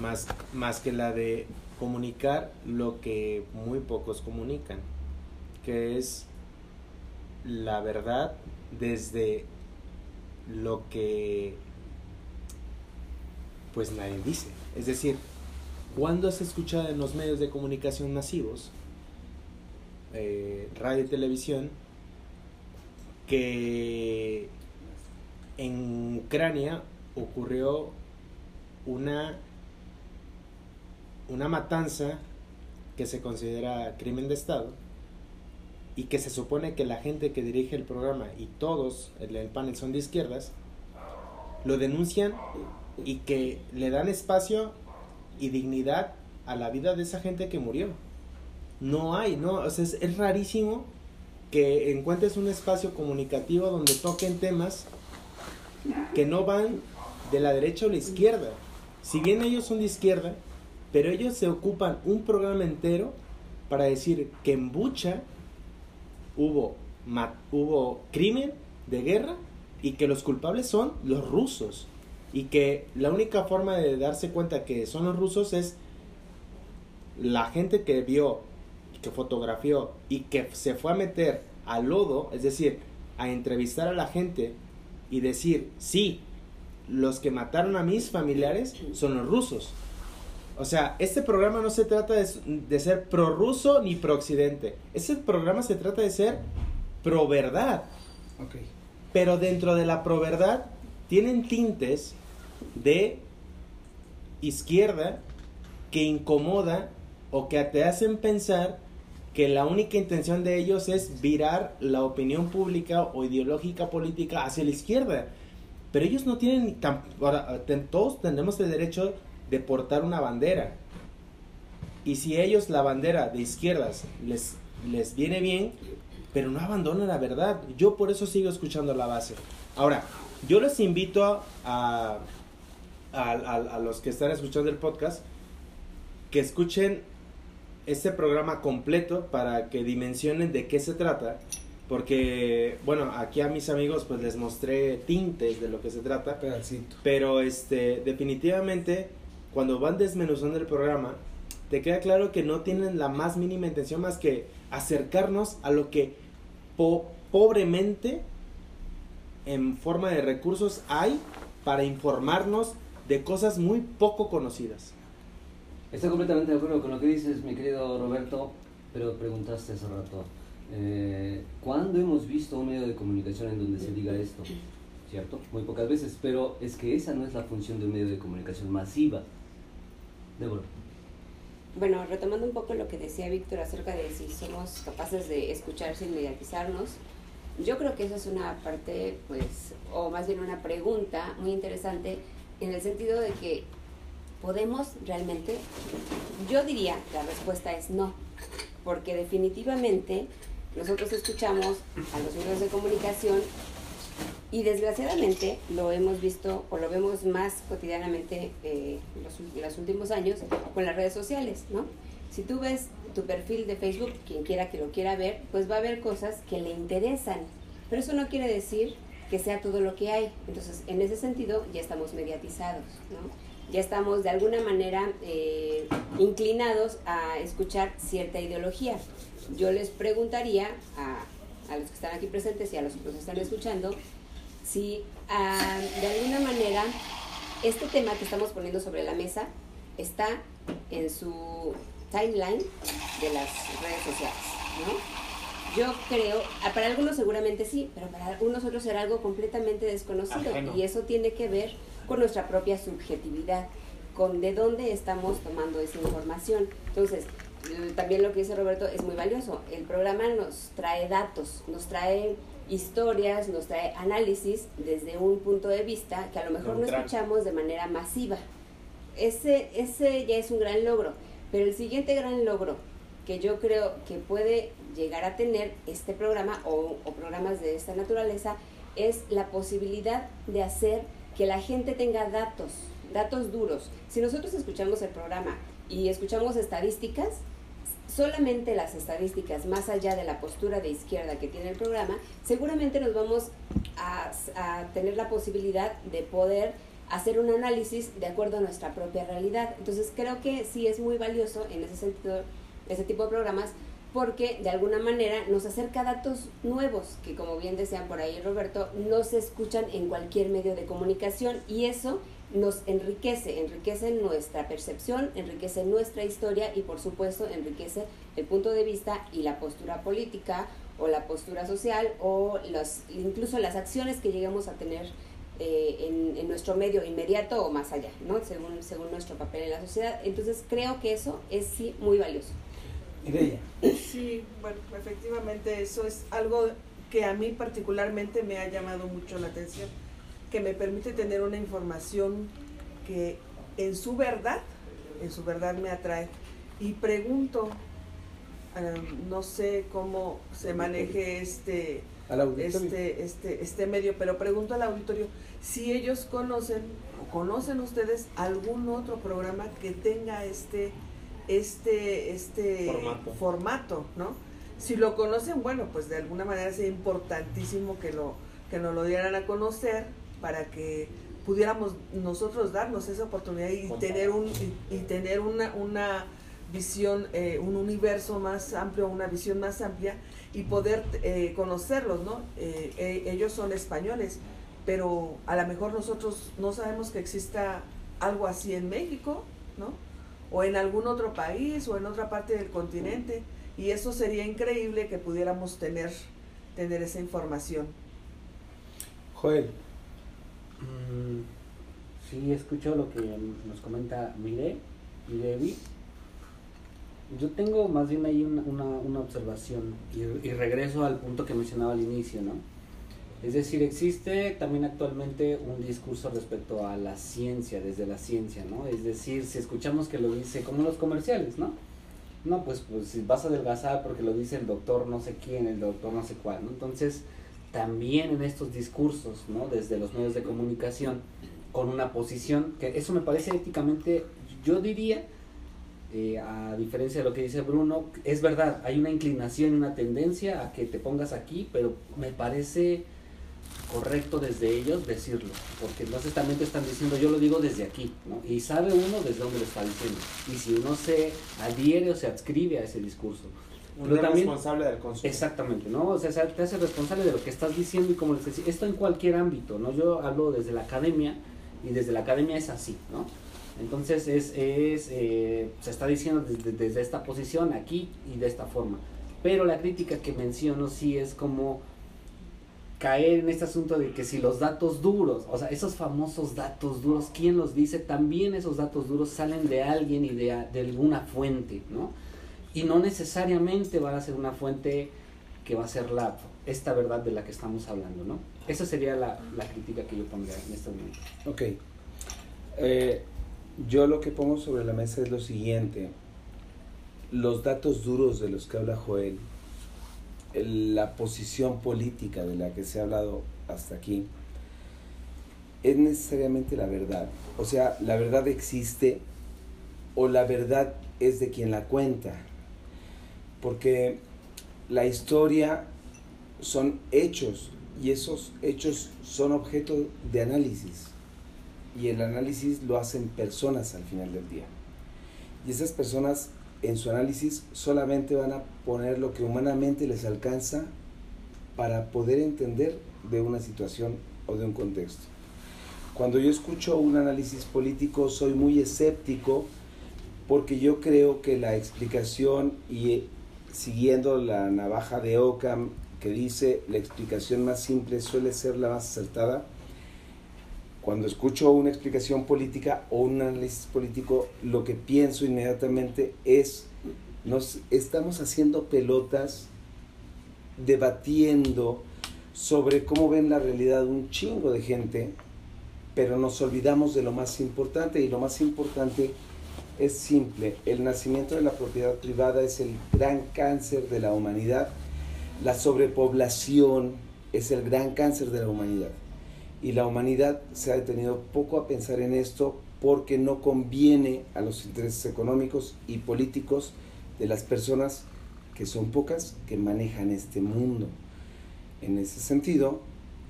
más, más que la de comunicar lo que muy pocos comunican, que es la verdad desde lo que pues nadie dice. Es decir, ¿cuándo has escuchado en los medios de comunicación masivos, eh, radio y televisión, que en Ucrania ocurrió una, una matanza que se considera crimen de Estado y que se supone que la gente que dirige el programa y todos el, el panel son de izquierdas, lo denuncian y que le dan espacio y dignidad a la vida de esa gente que murió. No hay, no, o sea, es, es rarísimo que encuentres un espacio comunicativo donde toquen temas que no van de la derecha o la izquierda. Si bien ellos son de izquierda, pero ellos se ocupan un programa entero para decir que en Bucha hubo, hubo crimen de guerra y que los culpables son los rusos. Y que la única forma de darse cuenta que son los rusos es la gente que vio, que fotografió y que se fue a meter al lodo, es decir, a entrevistar a la gente y decir, sí, los que mataron a mis familiares son los rusos. O sea, este programa no se trata de, de ser pro-ruso ni pro-occidente. Este programa se trata de ser pro-verdad. Ok. Pero dentro de la pro-verdad tienen tintes de izquierda que incomoda o que te hacen pensar que la única intención de ellos es virar la opinión pública o ideológica política hacia la izquierda. Pero ellos no tienen tan... todos tenemos el derecho de portar una bandera. Y si ellos la bandera de izquierdas les, les viene bien, pero no abandonan la verdad. Yo por eso sigo escuchando la base. Ahora, yo les invito a, a, a- a los que están escuchando el podcast que escuchen este programa completo para que dimensionen de qué se trata. Porque, bueno, aquí a mis amigos pues les mostré tintes de lo que se trata. Pedacito. Pero este, definitivamente, cuando van desmenuzando el programa, te queda claro que no tienen la más mínima intención más que acercarnos a lo que po- pobremente, en forma de recursos, hay para informarnos de cosas muy poco conocidas. Estoy completamente de acuerdo con lo que dices, mi querido Roberto, pero preguntaste hace rato, eh, ¿cuándo hemos visto un medio de comunicación en donde se diga esto? ¿Cierto? Muy pocas veces, pero es que esa no es la función de un medio de comunicación masiva. Débora. Bueno, retomando un poco lo que decía Víctor acerca de si somos capaces de escuchar sin mediatizarnos, yo creo que esa es una parte, pues, o más bien una pregunta muy interesante en el sentido de que podemos realmente, yo diría la respuesta es no, porque definitivamente nosotros escuchamos a los medios de comunicación y desgraciadamente lo hemos visto o lo vemos más cotidianamente eh, los, últimos años con las redes sociales, ¿no? Si tú ves tu perfil de Facebook, quien quiera que lo quiera ver, pues va a haber cosas que le interesan, pero eso no quiere decir que sea todo lo que hay. Entonces, en ese sentido, ya estamos mediatizados, ¿no? Ya estamos de alguna manera eh, inclinados a escuchar cierta ideología. Yo les preguntaría a, a los que están aquí presentes y a los que nos están escuchando, si ah, de alguna manera este tema que estamos poniendo sobre la mesa está en su timeline de las redes sociales, ¿no? Yo creo, ah, para algunos seguramente sí, pero para algunos otros será algo completamente desconocido Ajeno. y eso tiene que ver con nuestra propia subjetividad, con de dónde estamos tomando esa información. Entonces, también lo que dice Roberto es muy valioso. El programa nos trae datos, nos trae historias, nos trae análisis desde un punto de vista que a lo mejor no escuchamos de manera masiva. Ese, ese ya es un gran logro, pero el siguiente gran logro que yo creo que puede llegar a tener este programa o, o programas de esta naturaleza es la posibilidad de hacer que la gente tenga datos, datos duros. Si nosotros escuchamos el programa y escuchamos estadísticas, solamente las estadísticas, más allá de la postura de izquierda que tiene el programa, seguramente nos vamos a, tener la posibilidad de poder hacer un análisis de acuerdo a nuestra propia realidad. Entonces creo que sí es muy valioso en ese sentido, ese tipo de programas, porque de alguna manera nos acerca datos nuevos que como bien decían por ahí Roberto, no se escuchan en cualquier medio de comunicación y eso nos enriquece, enriquece nuestra percepción, enriquece nuestra historia y por supuesto enriquece el punto de vista y la postura política o la postura social o los, incluso las acciones que lleguemos a tener eh, en, en nuestro medio inmediato o más allá, ¿no? según, según nuestro papel en la sociedad. Entonces creo que eso es sí muy valioso. Sí, bueno, efectivamente eso es algo que a mí particularmente me ha llamado mucho la atención, que me permite tener una información que en su verdad en su verdad me atrae. Y pregunto, no sé cómo se maneje este, este, este, este medio, pero pregunto al auditorio si ellos conocen o conocen ustedes algún otro programa que tenga este, este, este Formato. formato, ¿no? Si lo conocen, bueno, pues de alguna manera sería importantísimo que lo que nos lo dieran a conocer para que pudiéramos nosotros darnos esa oportunidad y tener un y, y tener una, una visión, eh, un universo más amplio, una visión más amplia y poder eh, conocerlos, ¿no? Eh, eh, ellos son españoles, pero a lo mejor nosotros no sabemos que exista algo así en México, ¿no? O en algún otro país o en otra parte del continente. Y eso sería increíble que pudiéramos tener, tener esa información. Joel, sí, escucho lo que nos comenta Mire Debbie. Yo tengo más bien ahí una, una, observación y, regreso al punto que mencionaba al inicio, ¿no? Es decir, existe también actualmente un discurso respecto a la ciencia, desde la ciencia, ¿no? Es decir, si escuchamos que lo dice como los comerciales, ¿no? No, pues, pues vas a adelgazar porque lo dice el doctor no sé quién, el doctor no sé cuál, ¿no? Entonces, también en estos discursos, ¿no? Desde los medios de comunicación, con una posición que eso me parece éticamente, yo diría, eh, a diferencia de lo que dice Bruno, es verdad, hay una inclinación, una tendencia a que te pongas aquí, pero me parece correcto desde ellos decirlo, porque entonces también te están diciendo, yo lo digo desde aquí, ¿no? Y sabe uno desde dónde lo está diciendo, y si uno se adhiere o se adscribe a ese discurso. Un Pero también- responsable del consumo. Exactamente, ¿no? O sea, se- te hace responsable de lo que estás diciendo y como les decía, esto en cualquier ámbito, ¿no? Yo hablo desde la academia y desde la academia es así, ¿no? Entonces es, es eh, se está diciendo desde, desde esta posición aquí y de esta forma. Pero la crítica que menciono sí es como caer en este asunto de que si los datos duros, o sea, esos famosos datos duros, ¿quién los dice? También esos datos duros salen de alguien y de, de alguna fuente, ¿no? Y no necesariamente va a ser una fuente que va a ser la, esta verdad de la que estamos hablando, ¿no? Esa sería la, la crítica que yo pondría en este momento. Ok. Eh, yo lo que pongo sobre la mesa es lo siguiente. Los datos duros de los que habla Joel, el- la posición política de la que se ha hablado hasta aquí, es necesariamente la verdad. O sea, la verdad existe o la verdad es de quien la cuenta. Porque la historia son hechos y esos hechos son objeto de análisis y el análisis lo hacen personas al final del día. Y esas personas en su análisis solamente van a poner lo que humanamente les alcanza para poder entender de una situación o de un contexto. Cuando yo escucho un análisis político soy muy escéptico porque yo creo que la explicación y siguiendo la navaja de Ockham que dice la explicación más simple suele ser la más acertada, cuando escucho una explicación política o un análisis político, lo que pienso inmediatamente es, nos estamos haciendo pelotas debatiendo sobre cómo ven la realidad un chingo de gente, pero nos olvidamos de lo más importante y lo más importante es simple, el nacimiento de la propiedad privada es el gran cáncer de la humanidad, la sobrepoblación es el gran cáncer de la humanidad y la humanidad se ha detenido poco a pensar en esto porque no conviene a los intereses económicos y políticos de las personas que son pocas que manejan este mundo. En ese sentido,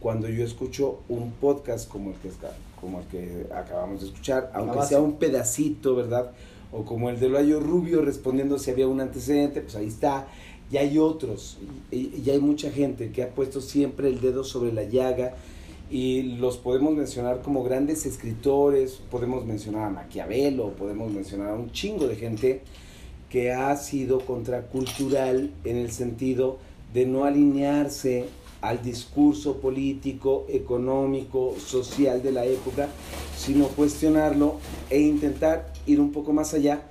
cuando yo escucho un podcast como el que, está, como el que acabamos de escuchar, aunque sea un pedacito, ¿verdad? O como el de Loayo Rubio respondiendo si había un antecedente, pues ahí está. Y hay otros, y, y hay mucha gente que ha puesto siempre el dedo sobre la llaga y los podemos mencionar como grandes escritores, podemos mencionar a Maquiavelo, podemos mencionar a un chingo de gente que ha sido contracultural en el sentido de no alinearse al discurso político, económico, social de la época, sino cuestionarlo e intentar ir un poco más allá,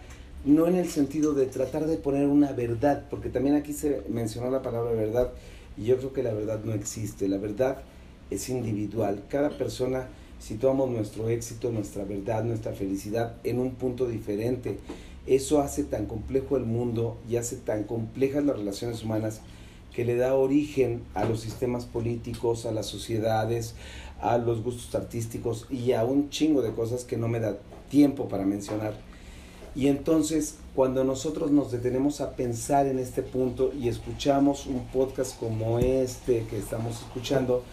no en el sentido de tratar de poner una verdad, porque también aquí se mencionó la palabra verdad, y yo creo que la verdad no existe, la verdad es individual, cada persona situamos nuestro éxito, nuestra verdad, nuestra felicidad en un punto diferente. Eso hace tan complejo el mundo y hace tan complejas las relaciones humanas que le da origen a los sistemas políticos, a las sociedades, a los gustos artísticos y a un chingo de cosas que no me da tiempo para mencionar. Y entonces, cuando nosotros nos detenemos a pensar en este punto y escuchamos un podcast como este que estamos escuchando,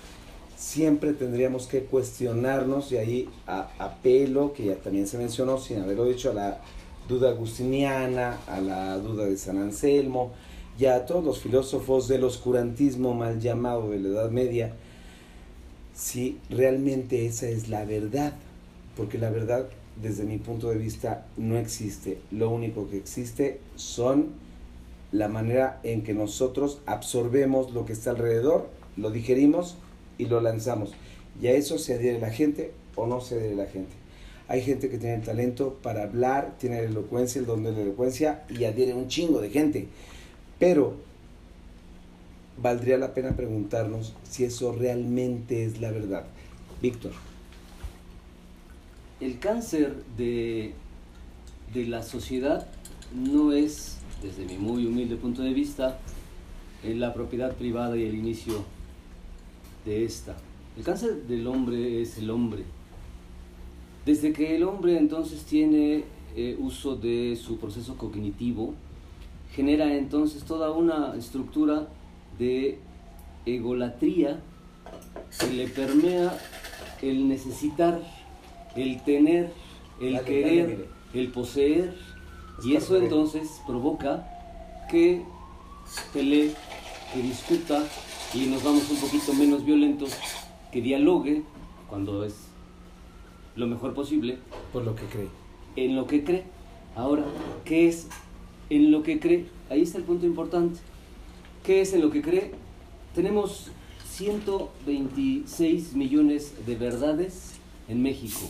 siempre tendríamos que cuestionarnos, y ahí apelo, que ya también se mencionó, sin haberlo dicho, a la duda agustiniana, a la duda de San Anselmo, y a todos los filósofos del oscurantismo mal llamado de la Edad Media, si realmente esa es la verdad, porque la verdad desde mi punto de vista no existe, lo único que existe son la manera en que nosotros absorbemos lo que está alrededor, lo digerimos y lo lanzamos. Y a eso se adhiere la gente o no se adhiere la gente. Hay gente que tiene el talento para hablar, tiene la elocuencia, el don de la elocuencia y adhiere un chingo de gente. Pero valdría la pena preguntarnos si eso realmente es la verdad. Víctor. El cáncer de, de la sociedad no es, desde mi muy humilde punto de vista, en la propiedad privada y el inicio de esta. El cáncer del hombre es el hombre. Desde que el hombre entonces tiene eh, uso de su proceso cognitivo, genera entonces toda una estructura de egolatría que le permea el necesitar, el tener, el Dale, querer, dale, el poseer, Es y eso entonces provoca que pelee, que discuta y nos vamos un poquito menos violentos, que dialogue cuando es lo mejor posible Por lo que cree. en lo que cree. Ahora, ¿qué es en lo que cree? Ahí está el punto importante. ¿Qué es en lo que cree? Tenemos 126 millones de verdades en México.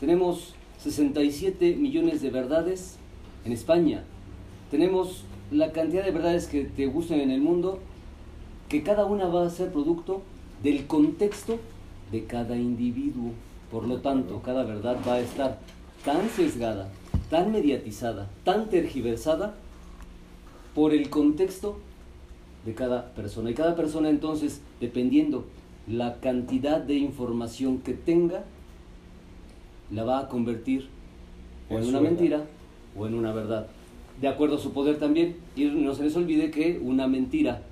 Tenemos 67 millones de verdades en España. Tenemos la cantidad de verdades que te gustan en el mundo, que cada una va a ser producto del contexto de cada individuo. Por lo tanto, cada verdad va a estar tan sesgada, tan mediatizada, tan tergiversada por el contexto de cada persona. Y cada persona entonces, dependiendo la cantidad de información que tenga, la va a convertir o En una verdad. mentira o en una verdad. De acuerdo a su poder también. Y no se les olvide que una mentira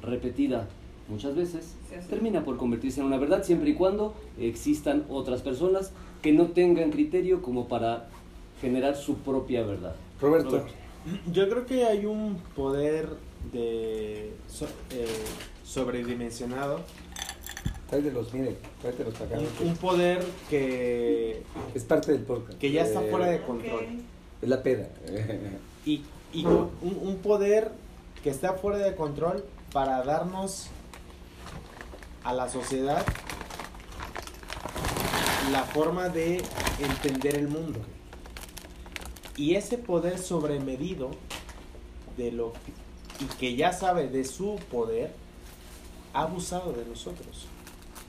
repetida muchas veces termina por convertirse en una verdad siempre y cuando existan otras personas que no tengan criterio como para generar su propia verdad. Roberto. Roberto. Yo creo que hay un poder de so- eh, sobredimensionado, Tráetelos, mire, tráetelos acá. un, un poder que, Es parte del podcast. que ya está Eh, fuera de control. Es la peda. Y, y un, un poder que está fuera de control para darnos a la sociedad la forma de entender el mundo. Y ese poder sobremedido de lo y que ya sabe de su poder ha abusado de nosotros.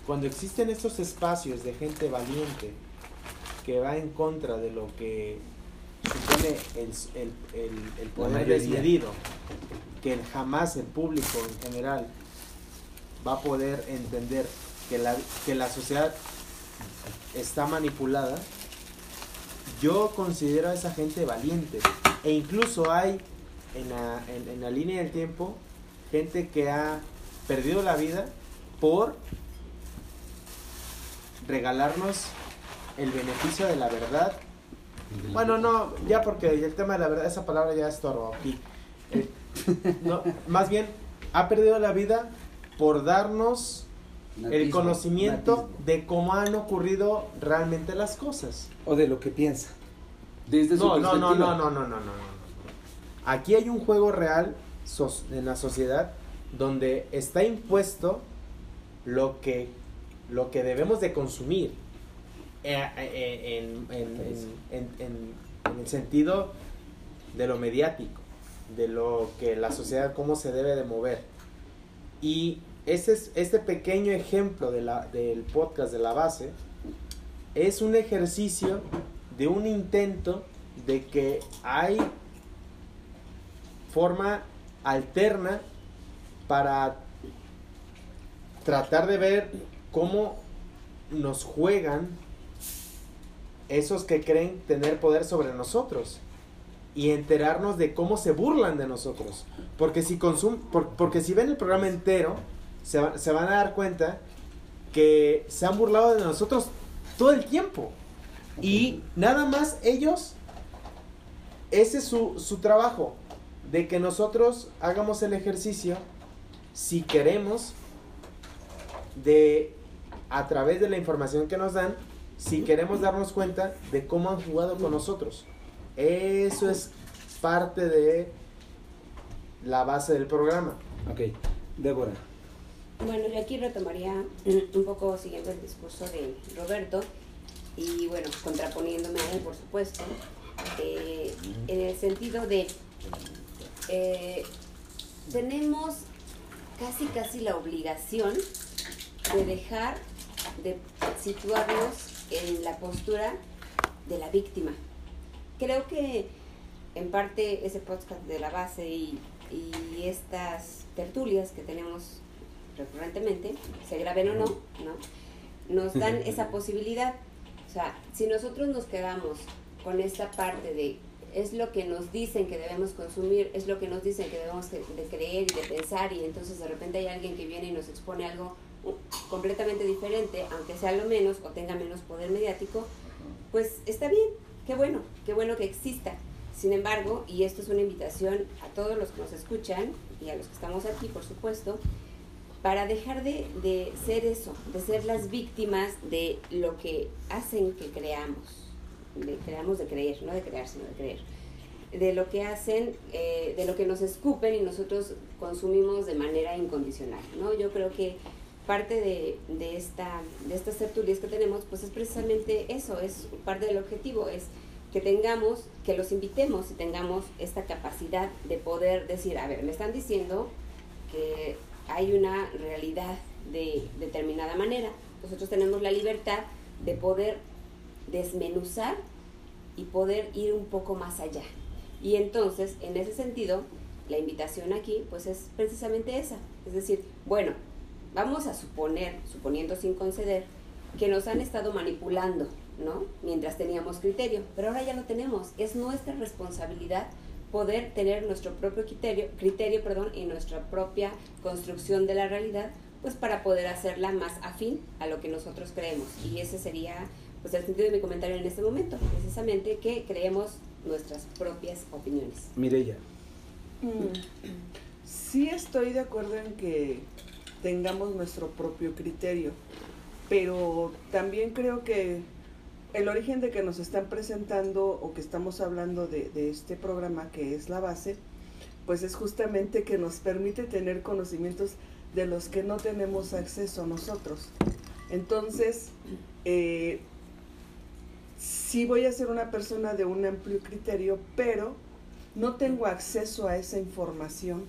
Cuando existen estos espacios de gente valiente que va en contra de lo que supone el, el, el- el poder desmedido, que jamás el público en general va a poder entender que la, que la sociedad está manipulada, yo considero a esa gente valiente. E incluso hay en la, en- en la línea del tiempo gente que ha perdido la vida por regalarnos el beneficio de la verdad bueno, no, ya porque el tema de la verdad, esa palabra ya estorba aquí. Eh, más bien, ha perdido la vida por darnos el conocimiento natismo. de cómo han ocurrido realmente las cosas. O de lo que piensa. Desde su No, no, no, no, no, no, no, no, no. Aquí hay un juego real en la sociedad donde está impuesto lo que, lo que debemos de consumir eh, eh, en, en- en- en- en- en el sentido de lo mediático, de lo que la sociedad, cómo se debe de mover. Y este, es, este pequeño ejemplo de del podcast de la base es un ejercicio de un intento de que hay forma alterna para tratar de ver cómo nos juegan esos que creen tener poder sobre nosotros y enterarnos de cómo se burlan de nosotros. Porque si, consum por- porque si ven el programa entero, se, va- se van a dar cuenta que se han burlado de nosotros todo el tiempo. Y nada más ellos, ese es su, su trabajo, de que nosotros hagamos el ejercicio, si queremos, de a través de la información que nos dan, si queremos darnos cuenta de cómo han jugado con nosotros. Eso es parte de la base del programa. Ok, Débora. Bueno, yo aquí retomaría un poco siguiendo el discurso de Roberto y bueno, contraponiéndome a él, por supuesto, eh, en el sentido de eh, tenemos casi casi la obligación de dejar de situarnos en la postura de la víctima. Creo que en parte ese podcast de la base y, y estas tertulias que tenemos recurrentemente, se graben o no, ¿no? nos dan esa posibilidad. O sea, si nosotros nos quedamos con esta parte de es lo que nos dicen que debemos consumir, es lo que nos dicen que debemos de creer y de pensar y entonces de repente hay alguien que viene y nos expone algo completamente diferente, aunque sea lo menos o tenga menos poder mediático, pues está bien, qué bueno, qué bueno que exista. Sin embargo, y esto es una invitación a todos los que nos escuchan y a los que estamos aquí, por supuesto, para dejar de, de ser eso, de ser las víctimas de lo que hacen que creamos, de creamos de creer, no de crear, sino de creer, de lo que hacen, eh, de lo que nos escupen y nosotros consumimos de manera incondicional, ¿no? Yo creo que parte de, de, esta, de estas tertulias que tenemos, pues es precisamente eso, es parte del objetivo, es que tengamos, que los invitemos y tengamos esta capacidad de poder decir, a ver, me están diciendo que hay una realidad de determinada manera. Nosotros tenemos la libertad de poder desmenuzar y poder ir un poco más allá. Y entonces, en ese sentido, la invitación aquí, pues es precisamente esa. Es decir, bueno, vamos a suponer, suponiendo sin conceder, que nos han estado manipulando, ¿no? Mientras teníamos criterio, pero ahora ya lo tenemos. Es nuestra responsabilidad poder tener nuestro propio criterio, criterio perdón, y nuestra propia construcción de la realidad, pues para poder hacerla más afín a lo que nosotros creemos. Y ese sería pues el sentido de mi comentario en este momento, precisamente que creemos nuestras propias opiniones. Mireya. Mm, Sí estoy de acuerdo en que tengamos nuestro propio criterio, pero también creo que el origen de que nos están presentando o que estamos hablando de, este programa que es la base, pues es justamente que nos permite tener conocimientos de los que no tenemos acceso nosotros. Entonces, eh, sí voy a ser una persona de un amplio criterio, pero no tengo acceso a esa información.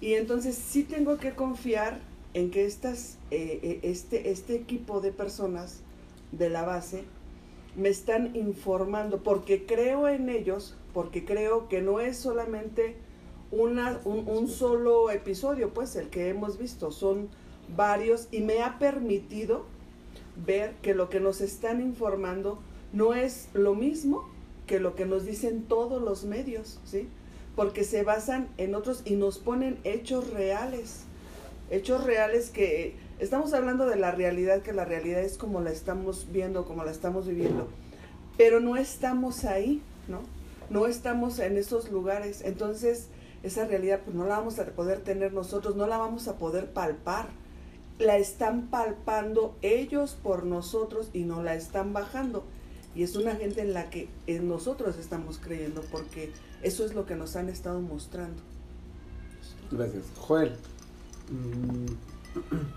Y entonces sí tengo que confiar en que estas, eh, eh, este, este equipo de personas de la base me están informando porque creo en ellos, porque creo que no es solamente una, un, un solo episodio, pues el que hemos visto, son varios y me ha permitido ver que lo que nos están informando no es lo mismo que lo que nos dicen todos los medios, ¿sí? Porque se basan en otros y nos ponen hechos reales, hechos reales que estamos hablando de la realidad, que la realidad es como la estamos viendo, como la estamos viviendo, pero no estamos ahí, ¿no? No estamos en esos lugares, entonces esa realidad pues no la vamos a poder tener nosotros, no la vamos a poder palpar, la están palpando ellos por nosotros y no la están bajando. Y es una gente en la que en nosotros estamos creyendo porque eso es lo que nos han estado mostrando. Gracias. Joel. Mm,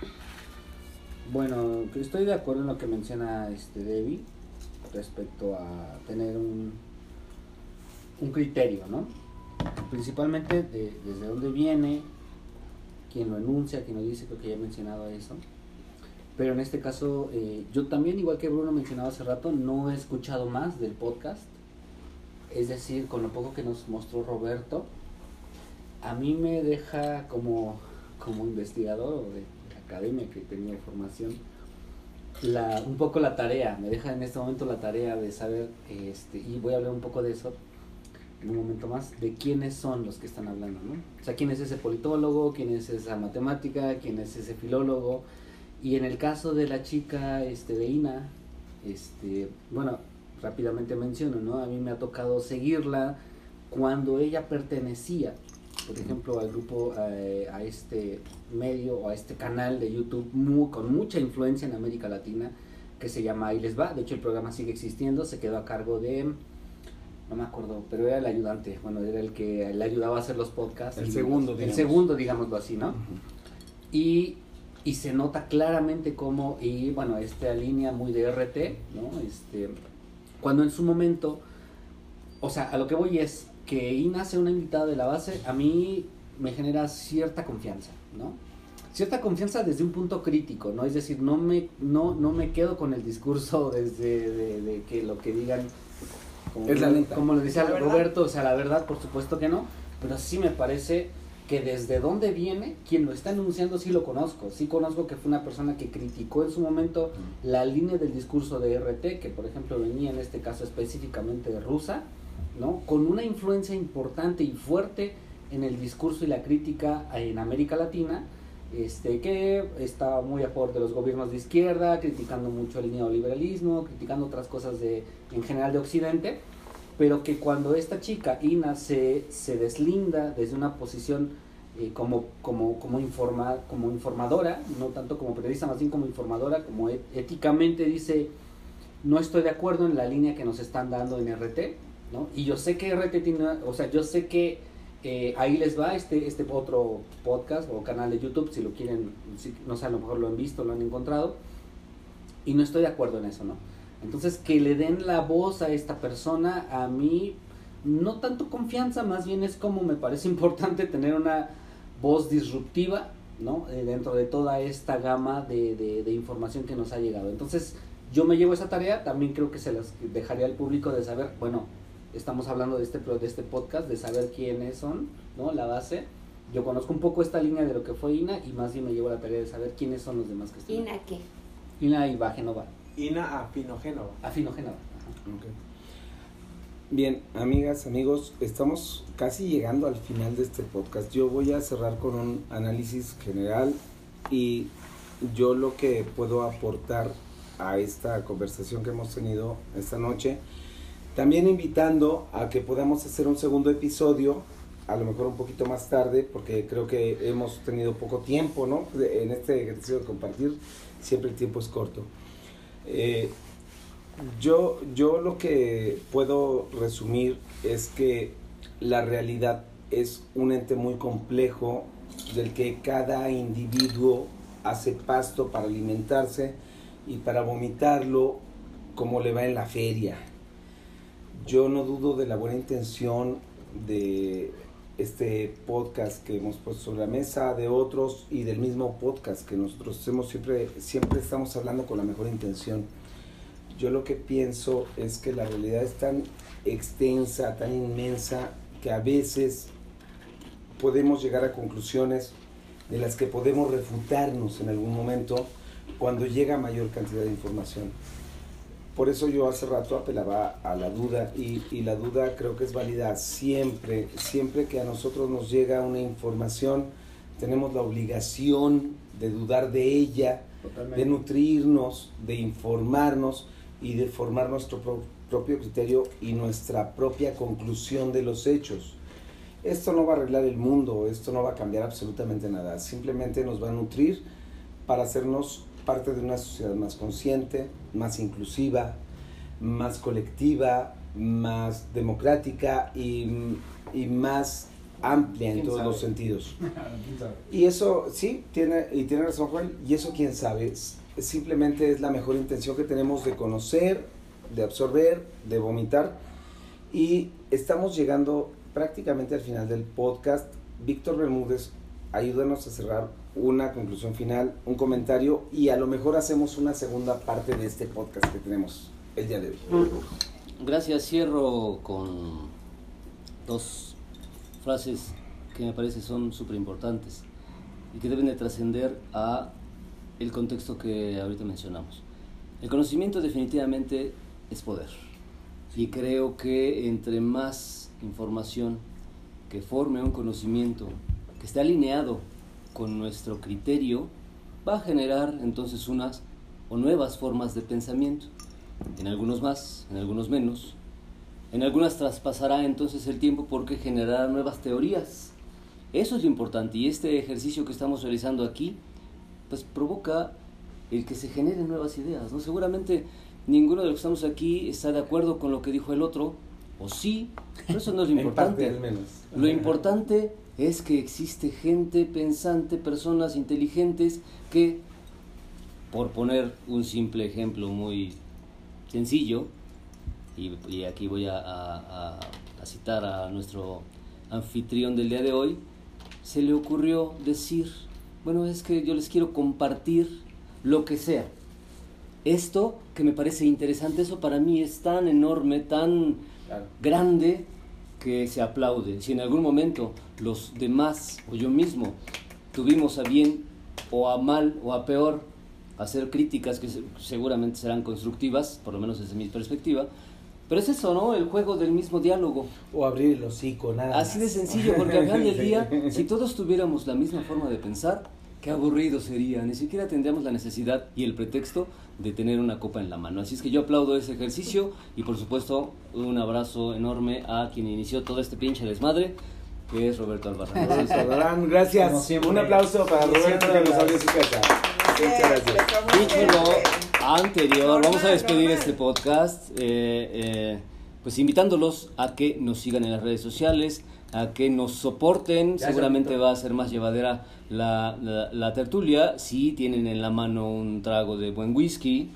Bueno, estoy de acuerdo en lo que menciona este Debbie respecto a tener un, un criterio, ¿no? Principalmente de, desde dónde viene, quién lo enuncia, quién lo dice, creo que ya he mencionado eso. Pero en este caso, eh, yo también, igual que Bruno mencionaba hace rato, no he escuchado más del podcast. Es decir, con lo poco que nos mostró Roberto, a mí me deja como, como investigador o de academia que tenía formación, la, un poco la tarea, me deja en este momento la tarea de saber, este, y voy a hablar un poco de eso en un momento más, de quiénes son los que están hablando, ¿no? O sea, quién es ese politólogo, quién es esa matemática, quién es ese filólogo, y en el caso de la chica este, de Ina, este, bueno, rápidamente menciono, ¿no? A mí me ha tocado seguirla cuando ella pertenecía, por ejemplo, al grupo, eh, a este medio o a este canal de YouTube mu- con mucha influencia en América Latina que se llama Ahí les va. De hecho, el programa sigue existiendo, se quedó a cargo de, no me acuerdo, pero era el ayudante, bueno, era el que le ayudaba a hacer los podcasts. El Y- segundo, El segundo, digámoslo así, ¿no? Y, y se nota claramente cómo, y bueno, esta línea muy de RT, ¿no? Este, cuando en su momento, o sea, a lo que voy es que Ina sea una invitada de la base, a mí me genera cierta confianza, ¿no? Cierta confianza desde un punto crítico, ¿no? Es decir, no me, no, no me quedo con el discurso desde de, de que lo que digan, como, Es la neta. como lo decía. Roberto, o sea, la verdad, por supuesto que no, pero sí me parece que desde dónde viene, quien lo está anunciando sí lo conozco, sí conozco que fue una persona que criticó en su momento la línea del discurso de RT, que por ejemplo venía en este caso específicamente de rusa, ¿no? Con una influencia importante y fuerte en el discurso y la crítica en América Latina, este, que estaba muy a favor de los gobiernos de izquierda, criticando mucho el neoliberalismo, criticando otras cosas de, en general de Occidente, pero que cuando esta chica, Ina, se, se deslinda desde una posición eh, como, como, como, informa, como informadora, no tanto como periodista, más bien como informadora, como éticamente dice, no estoy de acuerdo en la línea que nos están dando en RT, Y yo sé que RT tiene, o sea, yo sé que ahí les va este, este otro podcast o canal de YouTube, si lo quieren, si, no sé, a lo mejor lo han visto, lo han encontrado, y no estoy de acuerdo en eso, ¿no? Entonces, que le den la voz a esta persona, a mí, no tanto confianza, más bien es como me parece importante tener una voz disruptiva, ¿no? Eh, dentro de toda esta gama de, de- de información que nos ha llegado. Entonces, yo me llevo esa tarea, también creo que se las dejaría al público de saber, bueno, estamos hablando de este, pro- de este podcast, de saber quiénes son, ¿no? La base. Yo conozco un poco esta línea de lo que fue Ina y más bien me llevo la tarea de saber quiénes son los demás que están. ¿Ina qué? Ina y Genova. Ina Afinogénova. Afino Genova. ajá. Bien, amigas, amigos, estamos casi llegando al final de este podcast. Yo voy a cerrar con un análisis general y yo lo que puedo aportar a esta conversación que hemos tenido esta noche, también invitando a que podamos hacer un segundo episodio, a lo mejor un poquito más tarde, porque creo que hemos tenido poco tiempo, ¿no? En este ejercicio de compartir, siempre el tiempo es corto. Eh, yo, yo lo que puedo resumir es que la realidad es un ente muy complejo del que cada individuo hace pasto para alimentarse y para vomitarlo como le va en la feria. Yo no dudo de la buena intención de este podcast que hemos puesto sobre la mesa, de otros y del mismo podcast que nosotros hacemos siempre, siempre estamos hablando con la mejor intención. Yo lo que pienso es que la realidad es tan extensa, tan inmensa, que a veces podemos llegar a conclusiones de las que podemos refutarnos en algún momento cuando llega mayor cantidad de información. Por eso yo hace rato apelaba a la duda y, y la duda creo que es válida siempre, siempre que a nosotros nos llega una información, tenemos la obligación de dudar de ella, de nutrirnos, de informarnos y de formar nuestro pro- propio criterio y nuestra propia conclusión de los hechos. Esto no va a arreglar el mundo, esto no va a cambiar absolutamente nada, simplemente nos va a nutrir para hacernos parte de una sociedad más consciente, más inclusiva, más colectiva, más democrática y, y más amplia en ¿Quién todos sabe? los sentidos. Y eso, sí, tiene, y tiene razón Juan, y eso quién sabe, es- simplemente es la mejor intención que tenemos de conocer, de absorber, de vomitar. Y estamos llegando prácticamente al final del podcast. Víctor Bermúdez, ayúdanos a cerrar una conclusión final, un comentario y a lo mejor hacemos una segunda parte de este podcast que tenemos el día de hoy. Gracias, cierro con dos frases que me parece son súper importantes y que deben de trascender a el contexto que ahorita mencionamos. El conocimiento definitivamente es poder y creo que entre más información que forme un conocimiento que esté alineado con nuestro criterio, va a generar entonces unas o nuevas formas de pensamiento, en algunos más, en algunos menos, en algunas traspasará entonces el tiempo porque generará nuevas teorías. Eso es lo importante y este ejercicio que estamos realizando aquí pues provoca el que se generen nuevas ideas, ¿no? Seguramente ninguno de los que estamos aquí está de acuerdo con lo que dijo el otro, o sí, pero eso no es lo importante. menos. Lo importante es que existe gente pensante, personas inteligentes que, por poner un simple ejemplo muy sencillo, y, y aquí voy a, a- a- a citar a nuestro anfitrión del día de hoy, se le ocurrió decir, bueno, es que yo les quiero compartir lo que sea. Esto que me parece interesante, eso para mí es tan enorme, tan Claro. grande que se aplaude. Si en algún momento los demás o yo mismo tuvimos a bien o a mal o a peor hacer críticas que se- seguramente serán constructivas, por lo menos desde mi perspectiva, pero es eso, ¿no? El juego del mismo diálogo. O abrir el hocico, nada Así de sencillo, porque al final del día, si todos tuviéramos la misma forma de pensar, qué aburrido sería. Ni siquiera tendríamos la necesidad y el pretexto de tener una copa en la mano. Así es que yo aplaudo ese ejercicio y por supuesto un abrazo enorme a quien inició todo este pinche desmadre, que es Roberto Albarrán. Como gracias. siempre. Un aplauso para Roberto que nos abrió su casa. Muchas gracias. Dicho lo anterior, vamos a despedir este podcast, eh, eh, pues invitándolos a que nos sigan en las redes sociales, a que nos soporten, Ya, seguramente va a ser más llevadera la, la- la tertulia, si tienen en la mano un trago de buen whisky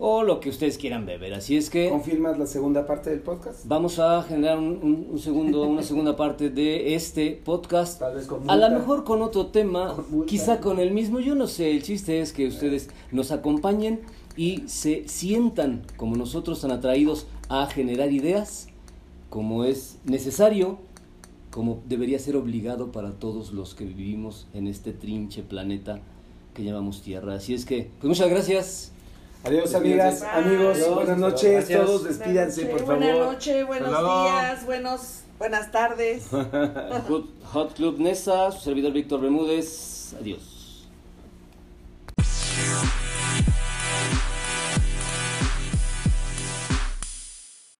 o lo que ustedes quieran beber, así es que... ¿Confirmas la segunda parte del podcast? Vamos a generar un, un- un segundo, una segunda parte de este podcast. Tal vez con A lo multa. mejor con otro tema, Con multa. quizá con el mismo, yo no sé. El chiste es que ustedes nos acompañen y se sientan como nosotros tan atraídos a generar ideas, como es necesario, como debería ser obligado para todos los que vivimos en este trinche planeta que llamamos Tierra. Así es que, pues muchas gracias. Adiós, amigas, Bye. amigos. Adiós. Buenas noches. Gracias. Todos despídanse, por favor. Buenas noches, buenos días, buenos, buenas tardes. Hot Hot Club Nesa, su servidor Víctor Bermúdez. Adiós.